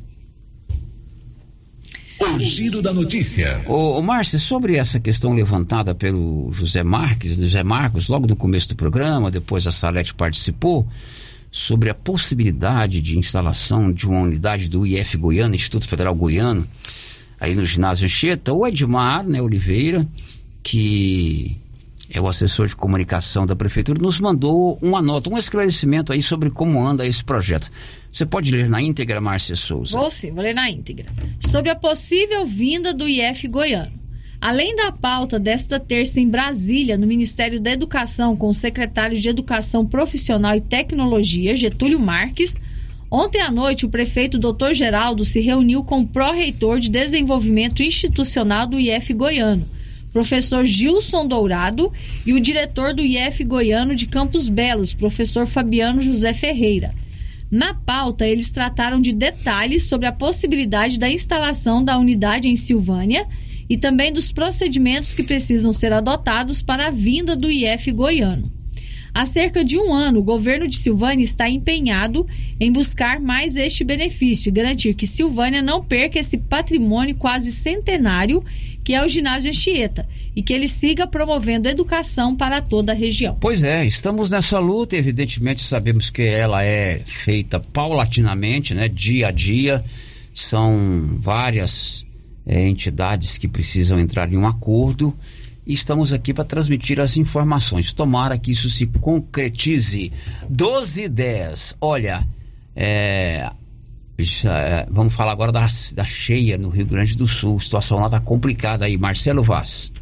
O giro da notícia. Ô, ô Márcia, sobre essa questão levantada pelo José Marques, José Marcos, logo no começo do programa, depois a Salete participou, sobre a possibilidade de instalação de uma unidade do IF Goiano, Instituto Federal Goiano, aí no ginásio Anchieta, o Edmar né, Oliveira, que é o assessor de comunicação da prefeitura, nos mandou uma nota, um esclarecimento aí sobre como anda esse projeto. Você pode ler na íntegra, Márcia Souza? Vou sim, vou ler na íntegra. Sobre a possível vinda do IF Goiano. Além da pauta desta terça em Brasília, no Ministério da Educação, com o secretário de Educação Profissional e Tecnologia, Getúlio Marques, ontem à noite o prefeito Dr. Geraldo se reuniu com o pró-reitor de Desenvolvimento Institucional do IF Goiano, professor Gilson Dourado, e o diretor do IF Goiano de Campos Belos, professor Fabiano José Ferreira. Na pauta, eles trataram de detalhes sobre a possibilidade da instalação da unidade em Silvânia e também dos procedimentos que precisam ser adotados para a vinda do IF goiano. Há cerca de um ano, o governo de Silvânia está empenhado em buscar mais este benefício e garantir que Silvânia não perca esse patrimônio quase centenário que é o ginásio Anchieta e que ele siga promovendo educação para toda a região. Pois é, estamos nessa luta, evidentemente sabemos que ela é feita paulatinamente, né, dia a dia. São várias eh, entidades que precisam entrar em um acordo e estamos aqui para transmitir as informações. Tomara que isso se concretize. 12 e 10. Olha, é, já, é, vamos falar agora da, da cheia no Rio Grande do Sul. A situação lá está complicada aí. Marcelo Vaz.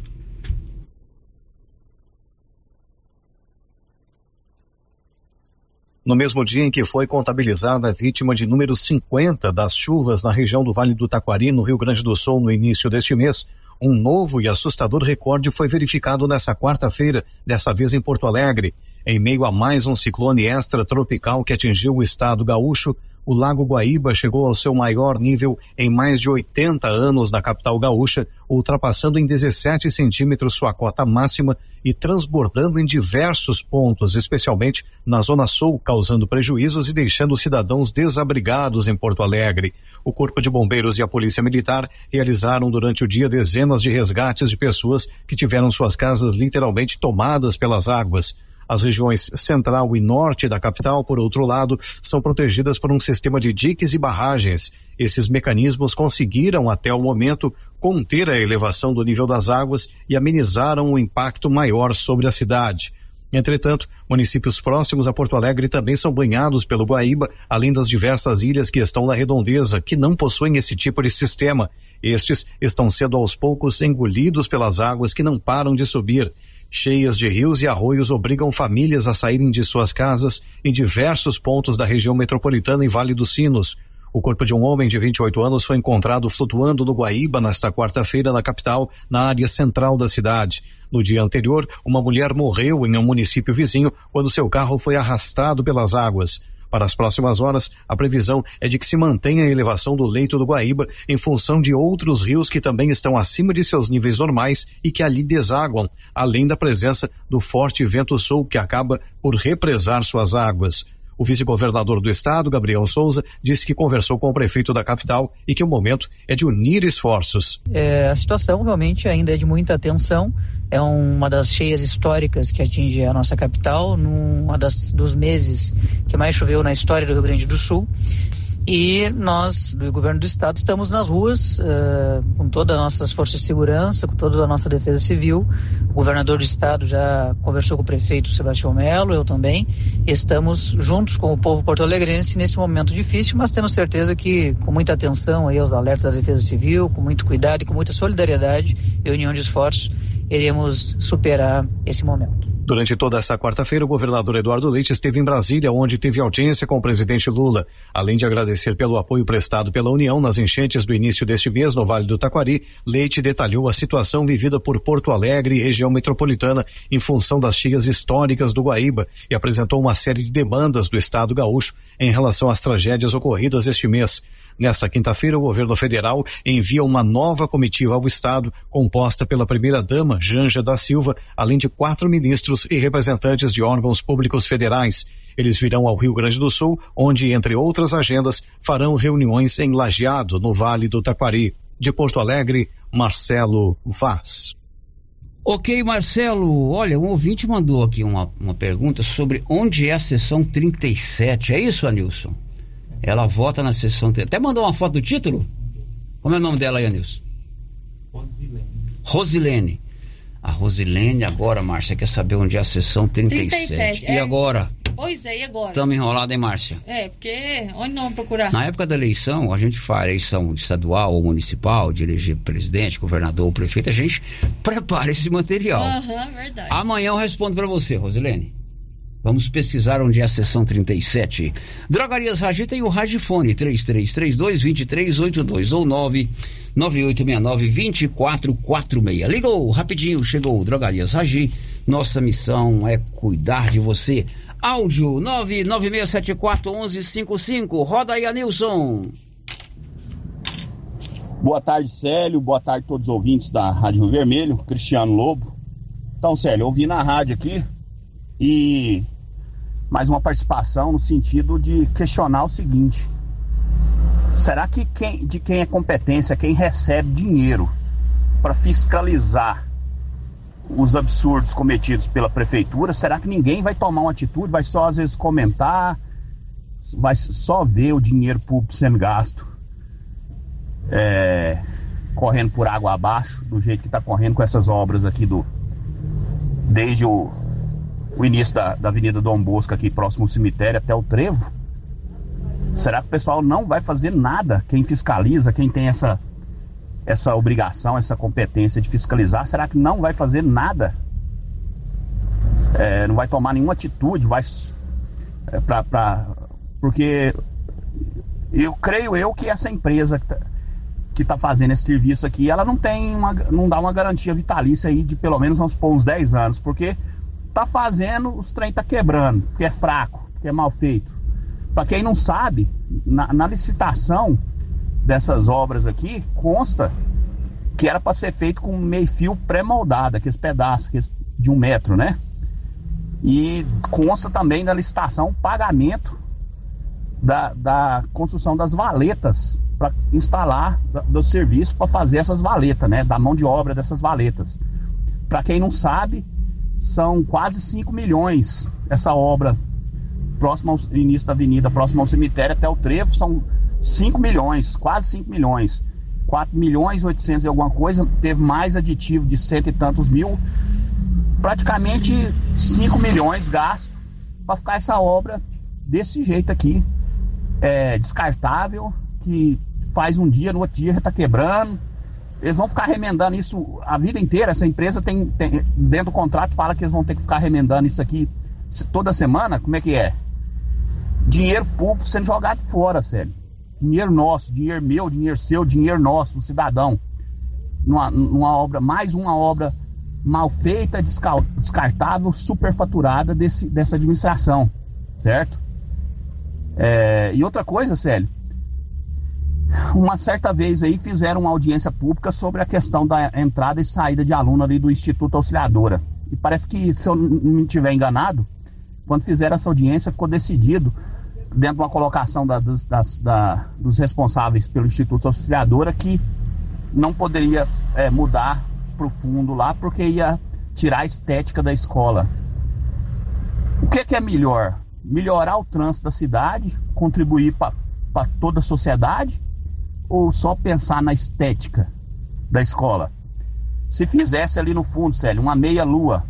No mesmo dia em que foi contabilizada a vítima de número 50 das chuvas na região do Vale do Taquari, no Rio Grande do Sul, no início deste mês, um novo e assustador recorde foi verificado nesta quarta-feira, dessa vez em Porto Alegre. Em meio a mais um ciclone extratropical que atingiu o estado gaúcho, o Lago Guaíba chegou ao seu maior nível em mais de 80 anos na capital gaúcha, ultrapassando em 17 centímetros sua cota máxima e transbordando em diversos pontos, especialmente na Zona Sul, causando prejuízos e deixando cidadãos desabrigados em Porto Alegre. O Corpo de Bombeiros e a Polícia Militar realizaram durante o dia dezenas de resgates de pessoas que tiveram suas casas literalmente tomadas pelas águas. As regiões central e norte da capital, por outro lado, são protegidas por um sistema de diques e barragens. Esses mecanismos conseguiram, até o momento, conter a elevação do nível das águas e amenizaram o impacto maior sobre a cidade. Entretanto, municípios próximos a Porto Alegre também são banhados pelo Guaíba, além das diversas ilhas que estão na redondeza, que não possuem esse tipo de sistema. Estes estão sendo aos poucos engolidos pelas águas que não param de subir. Cheias de rios e arroios obrigam famílias a saírem de suas casas em diversos pontos da região metropolitana e Vale dos Sinos. O corpo de um homem de 28 anos foi encontrado flutuando no Guaíba nesta quarta-feira na capital, na área central da cidade. No dia anterior, uma mulher morreu em um município vizinho quando seu carro foi arrastado pelas águas. Para as próximas horas, a previsão é de que se mantenha a elevação do leito do Guaíba em função de outros rios que também estão acima de seus níveis normais e que ali desaguam, além da presença do forte vento sul que acaba por represar suas águas. O vice-governador do estado, Gabriel Souza, disse que conversou com o prefeito da capital e que o momento é de unir esforços. É, a situação realmente ainda é de muita atenção. É uma das cheias históricas que atinge a nossa capital, num das, dos meses que mais choveu na história do Rio Grande do Sul. E nós, do governo do estado, estamos nas ruas uh, com todas as nossas forças de segurança, com toda a nossa defesa civil. O governador do estado já conversou com o prefeito Sebastião Melo, eu também. Estamos juntos com o povo porto-alegrense nesse momento difícil, mas temos certeza que com muita atenção aí aos alertas da defesa civil, com muito cuidado e com muita solidariedade e união de esforços, iremos superar esse momento. Durante toda essa quarta-feira, o governador Eduardo Leite esteve em Brasília, onde teve audiência com o presidente Lula. Além de agradecer pelo apoio prestado pela União nas enchentes do início deste mês no Vale do Taquari, Leite detalhou a situação vivida por Porto Alegre e região metropolitana em função das cheias históricas do Guaíba e apresentou uma série de demandas do Estado gaúcho em relação às tragédias ocorridas este mês. Nesta quinta-feira, o governo federal envia uma nova comitiva ao Estado, composta pela primeira-dama, Janja da Silva, além de quatro ministros e representantes de órgãos públicos federais. Eles virão ao Rio Grande do Sul, onde, entre outras agendas, farão reuniões em Lajeado, no Vale do Taquari. De Porto Alegre, Marcelo Vaz. Ok, Marcelo. Olha, um ouvinte mandou aqui uma, uma pergunta sobre onde é a sessão 37. É isso, Anilson? Ela vota na sessão. Até mandou uma foto do título? Como é o nome dela aí, Anilson? Rosilene. Rosilene. A Rosilene agora, Márcia, quer saber onde é a sessão 37. 37 e é. agora? Pois é, e agora? Estamos enrolados, hein, Márcia? É, porque onde não vamos procurar? Na época da eleição, a gente faz eleição estadual ou municipal, de eleger presidente, governador ou prefeito, a gente [LAUGHS] prepara esse material. Aham, uhum, verdade. Amanhã eu respondo para você, Rosilene. Vamos pesquisar onde é a sessão 37. Drogarias Ragi tem o Ragifone 3332-2382 ou 99869-2446. Ligou, rapidinho, chegou Drogarias Ragi. Nossa missão é cuidar de você. Áudio 996741155. Roda aí, Anilson. Boa tarde, Célio. Boa tarde a todos os ouvintes da Rádio Vermelho. Cristiano Lobo. Então, Célio, eu ouvi na rádio aqui e mais uma participação no sentido de questionar o seguinte: será que quem, de quem é competência, quem recebe dinheiro para fiscalizar os absurdos cometidos pela prefeitura, será que ninguém vai tomar uma atitude, vai só às vezes comentar, vai só ver o dinheiro público sendo gasto é, correndo por água abaixo, do jeito que está correndo com essas obras aqui do desde o o início da, da Avenida Dom Bosco, aqui próximo ao cemitério, até o Trevo? Será que o pessoal não vai fazer nada? Quem fiscaliza, quem tem essa, essa obrigação, essa competência de fiscalizar, será que não vai fazer nada? É, não vai tomar nenhuma atitude, vai é, pra, pra, porque eu creio eu que essa empresa que está fazendo esse serviço aqui, ela não tem uma, não dá uma garantia vitalícia aí de pelo menos uns, uns 10 anos, porque tá fazendo, os trem tá quebrando, porque é fraco, porque é mal feito. Para quem não sabe, na, na licitação dessas obras aqui, consta que era para ser feito com meio fio pré-moldado, aqueles pedaços aqueles de um metro, né? E consta também na licitação pagamento da, da construção das valetas para instalar do serviço para fazer essas valetas, né? Da mão de obra dessas valetas. Para quem não sabe, são quase 5 milhões essa obra próximo ao início da avenida, próximo ao cemitério até o trevo, são 5 milhões, quase 5 milhões. 4 milhões 800 e alguma coisa, teve mais aditivo de cento e tantos mil, praticamente 5 milhões gasto para ficar essa obra desse jeito aqui, é, descartável, que faz um dia, no outro dia já está quebrando, eles vão ficar remendando isso a vida inteira. Essa empresa tem, tem, dentro do contrato fala que eles vão ter que ficar remendando isso aqui toda semana. Como é que é? Dinheiro público sendo jogado fora, sério. dinheiro nosso, dinheiro meu, dinheiro seu, dinheiro nosso, do cidadão, numa, numa obra, mais uma obra mal feita, descartável, superfaturada desse, dessa administração, certo? É, e outra coisa, Célio, uma certa vez aí fizeram uma audiência pública sobre a questão da entrada e saída de aluno ali do Instituto Auxiliadora. E parece que, se eu não estiver enganado, quando fizeram essa audiência, ficou decidido, dentro de uma colocação da- dos, das- da- dos responsáveis pelo Instituto Auxiliadora, que não poderia é, mudar para o fundo lá, porque ia tirar a estética da escola. O que, que é melhor? Melhorar o trânsito da cidade, contribuir para toda a sociedade, ou só pensar na estética da escola? Se fizesse ali no fundo, Célio, uma meia-lua,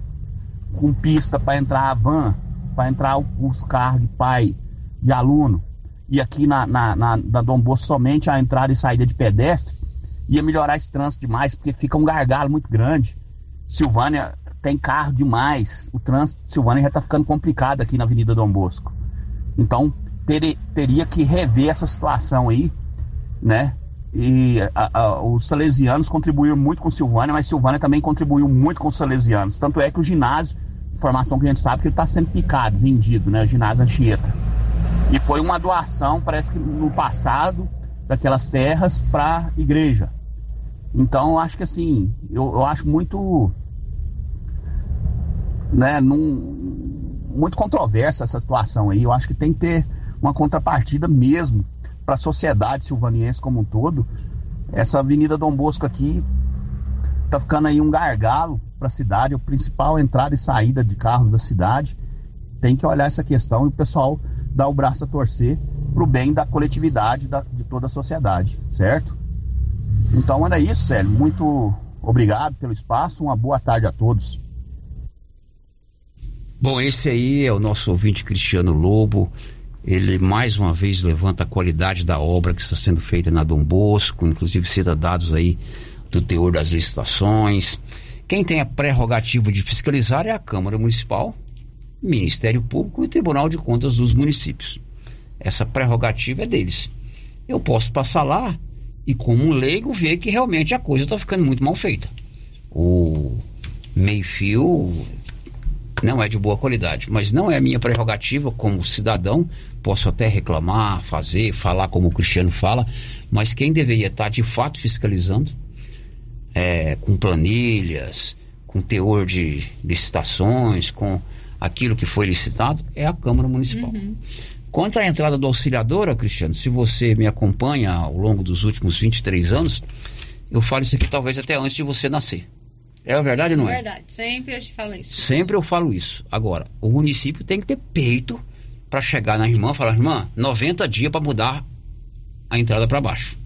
com pista para entrar a van, para entrar os carros de pai, de aluno, e aqui na, na, na, na Dom Bosco somente a entrada e saída de pedestre, ia melhorar esse trânsito demais, porque fica um gargalo muito grande. Silvânia tem carro demais, o trânsito de Silvânia já está ficando complicado aqui na Avenida Dom Bosco. Então, tere- teria que rever essa situação aí, né? E a- a- os salesianos contribuíram muito com Silvânia, mas Silvânia também contribuiu muito com os salesianos. Tanto é que o ginásio, informação que a gente sabe que ele está sendo picado, vendido, né? O ginásio Anchieta. E foi uma doação, parece que no passado, daquelas terras para igreja. Então, acho que assim, eu, eu acho muito. Né, num, muito controversa essa situação aí. Eu acho que tem que ter uma contrapartida mesmo para a sociedade silvaniense como um todo. Essa Avenida Dom Bosco aqui tá ficando aí um gargalo para a cidade, a principal entrada e saída de carros da cidade. Tem que olhar essa questão e o pessoal dar o braço a torcer para o bem da coletividade da, de toda a sociedade, certo? Então era isso, Célio. Muito obrigado pelo espaço. Uma boa tarde a todos. Bom, esse aí é o nosso ouvinte Cristiano Lobo. Ele mais uma vez levanta a qualidade da obra que está sendo feita na Dom Bosco, inclusive cita dados aí do teor das licitações. Quem tem a prerrogativa de fiscalizar é a Câmara Municipal, Ministério Público e Tribunal de Contas dos municípios. Essa prerrogativa é deles. Eu posso passar lá e, como leigo, ver que realmente a coisa está ficando muito mal feita. O meio-fio não é de boa qualidade, mas não é a minha prerrogativa como cidadão. Posso até reclamar, fazer, falar como o Cristiano fala, mas quem deveria estar de fato fiscalizando, é, com planilhas, com teor de licitações, com aquilo que foi licitado, é a Câmara Municipal. Quanto à entrada do auxiliadora, Cristiano, se você me acompanha ao longo dos últimos 23 anos, eu falo isso aqui talvez até antes de você nascer. É verdade ou não é? Verdade, sempre eu te falo isso. Sempre eu falo isso. Agora, o município tem que ter peito para chegar na irmã e falar: irmã, 90 dias para mudar a entrada para baixo.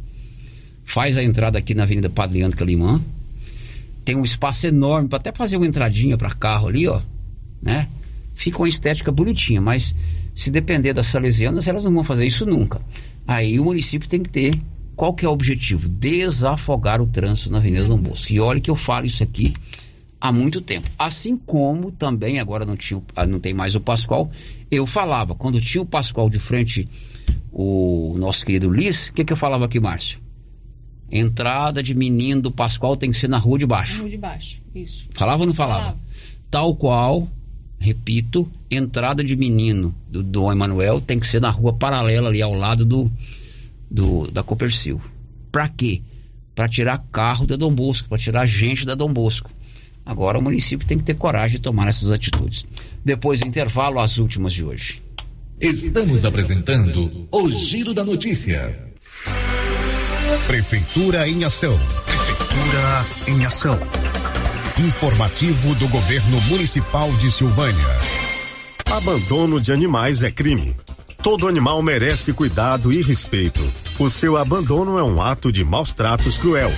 Faz a entrada aqui na Avenida Padre Leandro Calimã. Tem um espaço enorme para até fazer uma entradinha para carro ali, ó, né? Fica uma estética bonitinha, mas se depender das salesianas, elas não vão fazer isso nunca. Aí o município tem que ter qual que é o objetivo? Desafogar o trânsito na Avenida Dom Bosco. E olha que eu falo isso aqui há muito tempo. Assim como também, agora não, tinha, ah, não tem mais o Pascoal, eu falava, quando tinha o Pascoal de frente, o nosso querido Liz, o que, que eu falava aqui, Márcio? Entrada de menino do Pascoal tem que ser na rua de baixo. Rua de baixo, isso. Falava ou não falava? Tal qual, repito, entrada de menino do Dom Emanuel tem que ser na rua paralela ali ao lado do, do da Copercil. Pra quê? Pra tirar carro da Dom Bosco, pra tirar gente da Dom Bosco. Agora o município tem que ter coragem de tomar essas atitudes. Depois do intervalo, as últimas de hoje. Estamos apresentando o Giro da Notícia. Prefeitura em ação. Prefeitura em ação. Informativo do Governo Municipal de Silvânia. Abandono de animais é crime. Todo animal merece cuidado e respeito. O seu abandono é um ato de maus tratos cruel.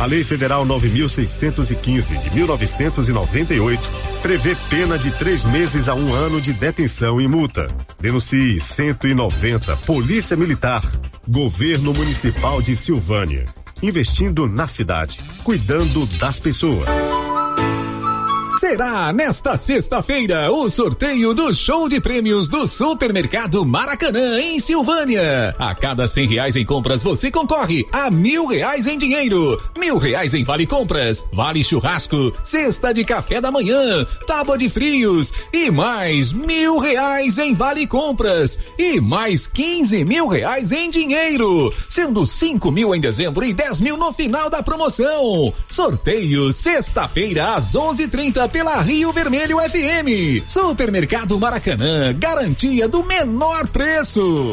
A Lei Federal 9.615 de 1998 prevê pena de três meses a um ano de detenção e multa. Denuncie 190 Polícia Militar, Governo Municipal de Silvânia. Investindo na cidade, cuidando das pessoas. Será nesta sexta-feira o sorteio do show de prêmios do Supermercado Maracanã, em Silvânia. A cada cem reais em compras, você concorre a mil reais em dinheiro, mil reais em vale compras, vale churrasco, cesta de café da manhã, tábua de frios e mais mil reais em vale compras e mais quinze mil reais em dinheiro, sendo cinco mil em dezembro e dez mil no final da promoção. Sorteio sexta-feira às onze trinta pela Rio Vermelho FM. Supermercado Maracanã, garantia do menor preço.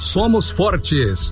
somos fortes.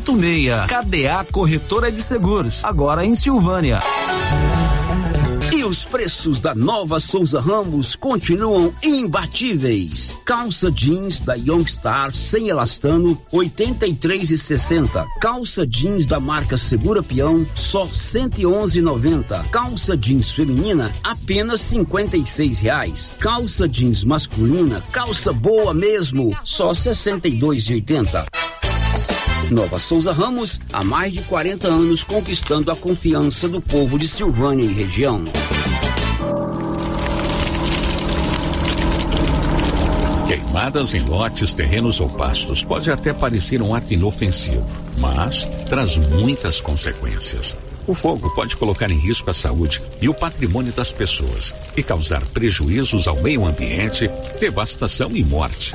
86. KDA Corretora de Seguros, agora em Silvânia. E os preços da nova Souza Ramos continuam imbatíveis. Calça jeans da Youngstar sem elastano, 83 e 60. Calça jeans da marca Segura Peão, só 111,90. Calça jeans feminina, apenas 56 reais. Calça jeans masculina, calça boa mesmo, só 62,80. Nova Souza Ramos, há mais de 40 anos conquistando a confiança do povo de Silvânia e região. Queimadas em lotes, terrenos ou pastos pode até parecer um ato inofensivo, mas traz muitas consequências. O fogo pode colocar em risco a saúde e o patrimônio das pessoas e causar prejuízos ao meio ambiente, devastação e morte.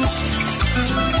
Thank you.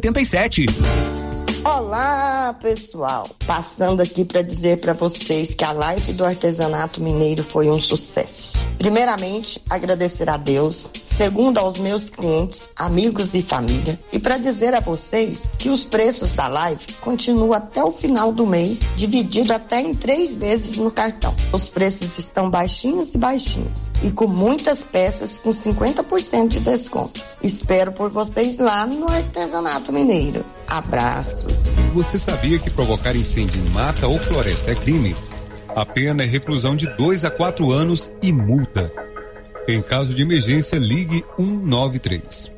87. Olá, pessoal! Passando aqui para dizer para vocês que a live do artesanato mineiro foi um sucesso. Primeiramente, agradecer a Deus, segundo aos meus clientes, amigos e família, e para dizer a vocês que os preços da live continuam até o final do mês, dividido até em três vezes no cartão. Os preços estão baixinhos e baixinhos, e com muitas peças com 50% de desconto. Espero por vocês lá no artesanato mineiro. Abraços. Você sabia que provocar incêndio em mata ou floresta é crime? A pena é reclusão de 2 a 4 anos e multa. Em caso de emergência, ligue 193.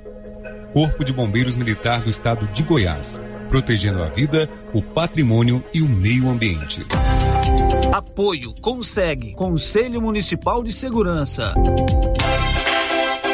Corpo de Bombeiros Militar do Estado de Goiás, protegendo a vida, o patrimônio e o meio ambiente. Apoio Consegue Conselho Municipal de Segurança.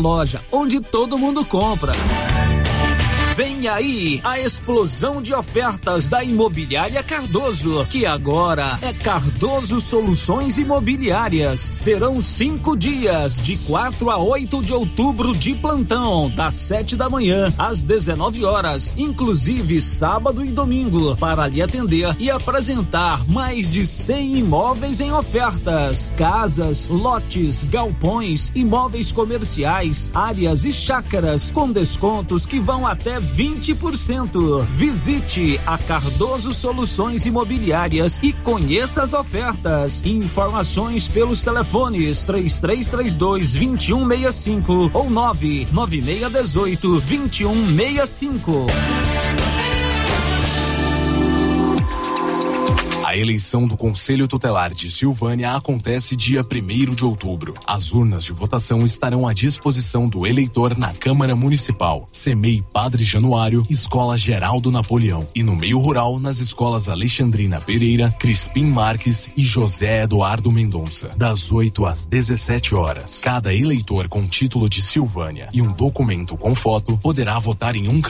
loja onde todo mundo compra. Vem aí a explosão de ofertas da Imobiliária Cardoso, que agora é Cardoso Soluções Imobiliárias. Serão cinco dias, de 4 a 8 de outubro, de plantão, das 7 da manhã às 19 horas, inclusive sábado e domingo, para lhe atender e apresentar mais de 100 imóveis em ofertas: casas, lotes, galpões, imóveis comerciais, áreas e chácaras, com descontos que vão até 20%. Visite a Cardoso Soluções Imobiliárias e conheça as ofertas. Informações pelos telefones 3332 2165 ou 99618 2165. Eleição do Conselho Tutelar de Silvânia acontece dia 1 de outubro. As urnas de votação estarão à disposição do eleitor na Câmara Municipal, CEMEI Padre Januário, Escola Geraldo Napoleão e no meio rural nas escolas Alexandrina Pereira, Crispim Marques e José Eduardo Mendonça, das 8 às 17 horas. Cada eleitor com título de Silvânia e um documento com foto poderá votar em um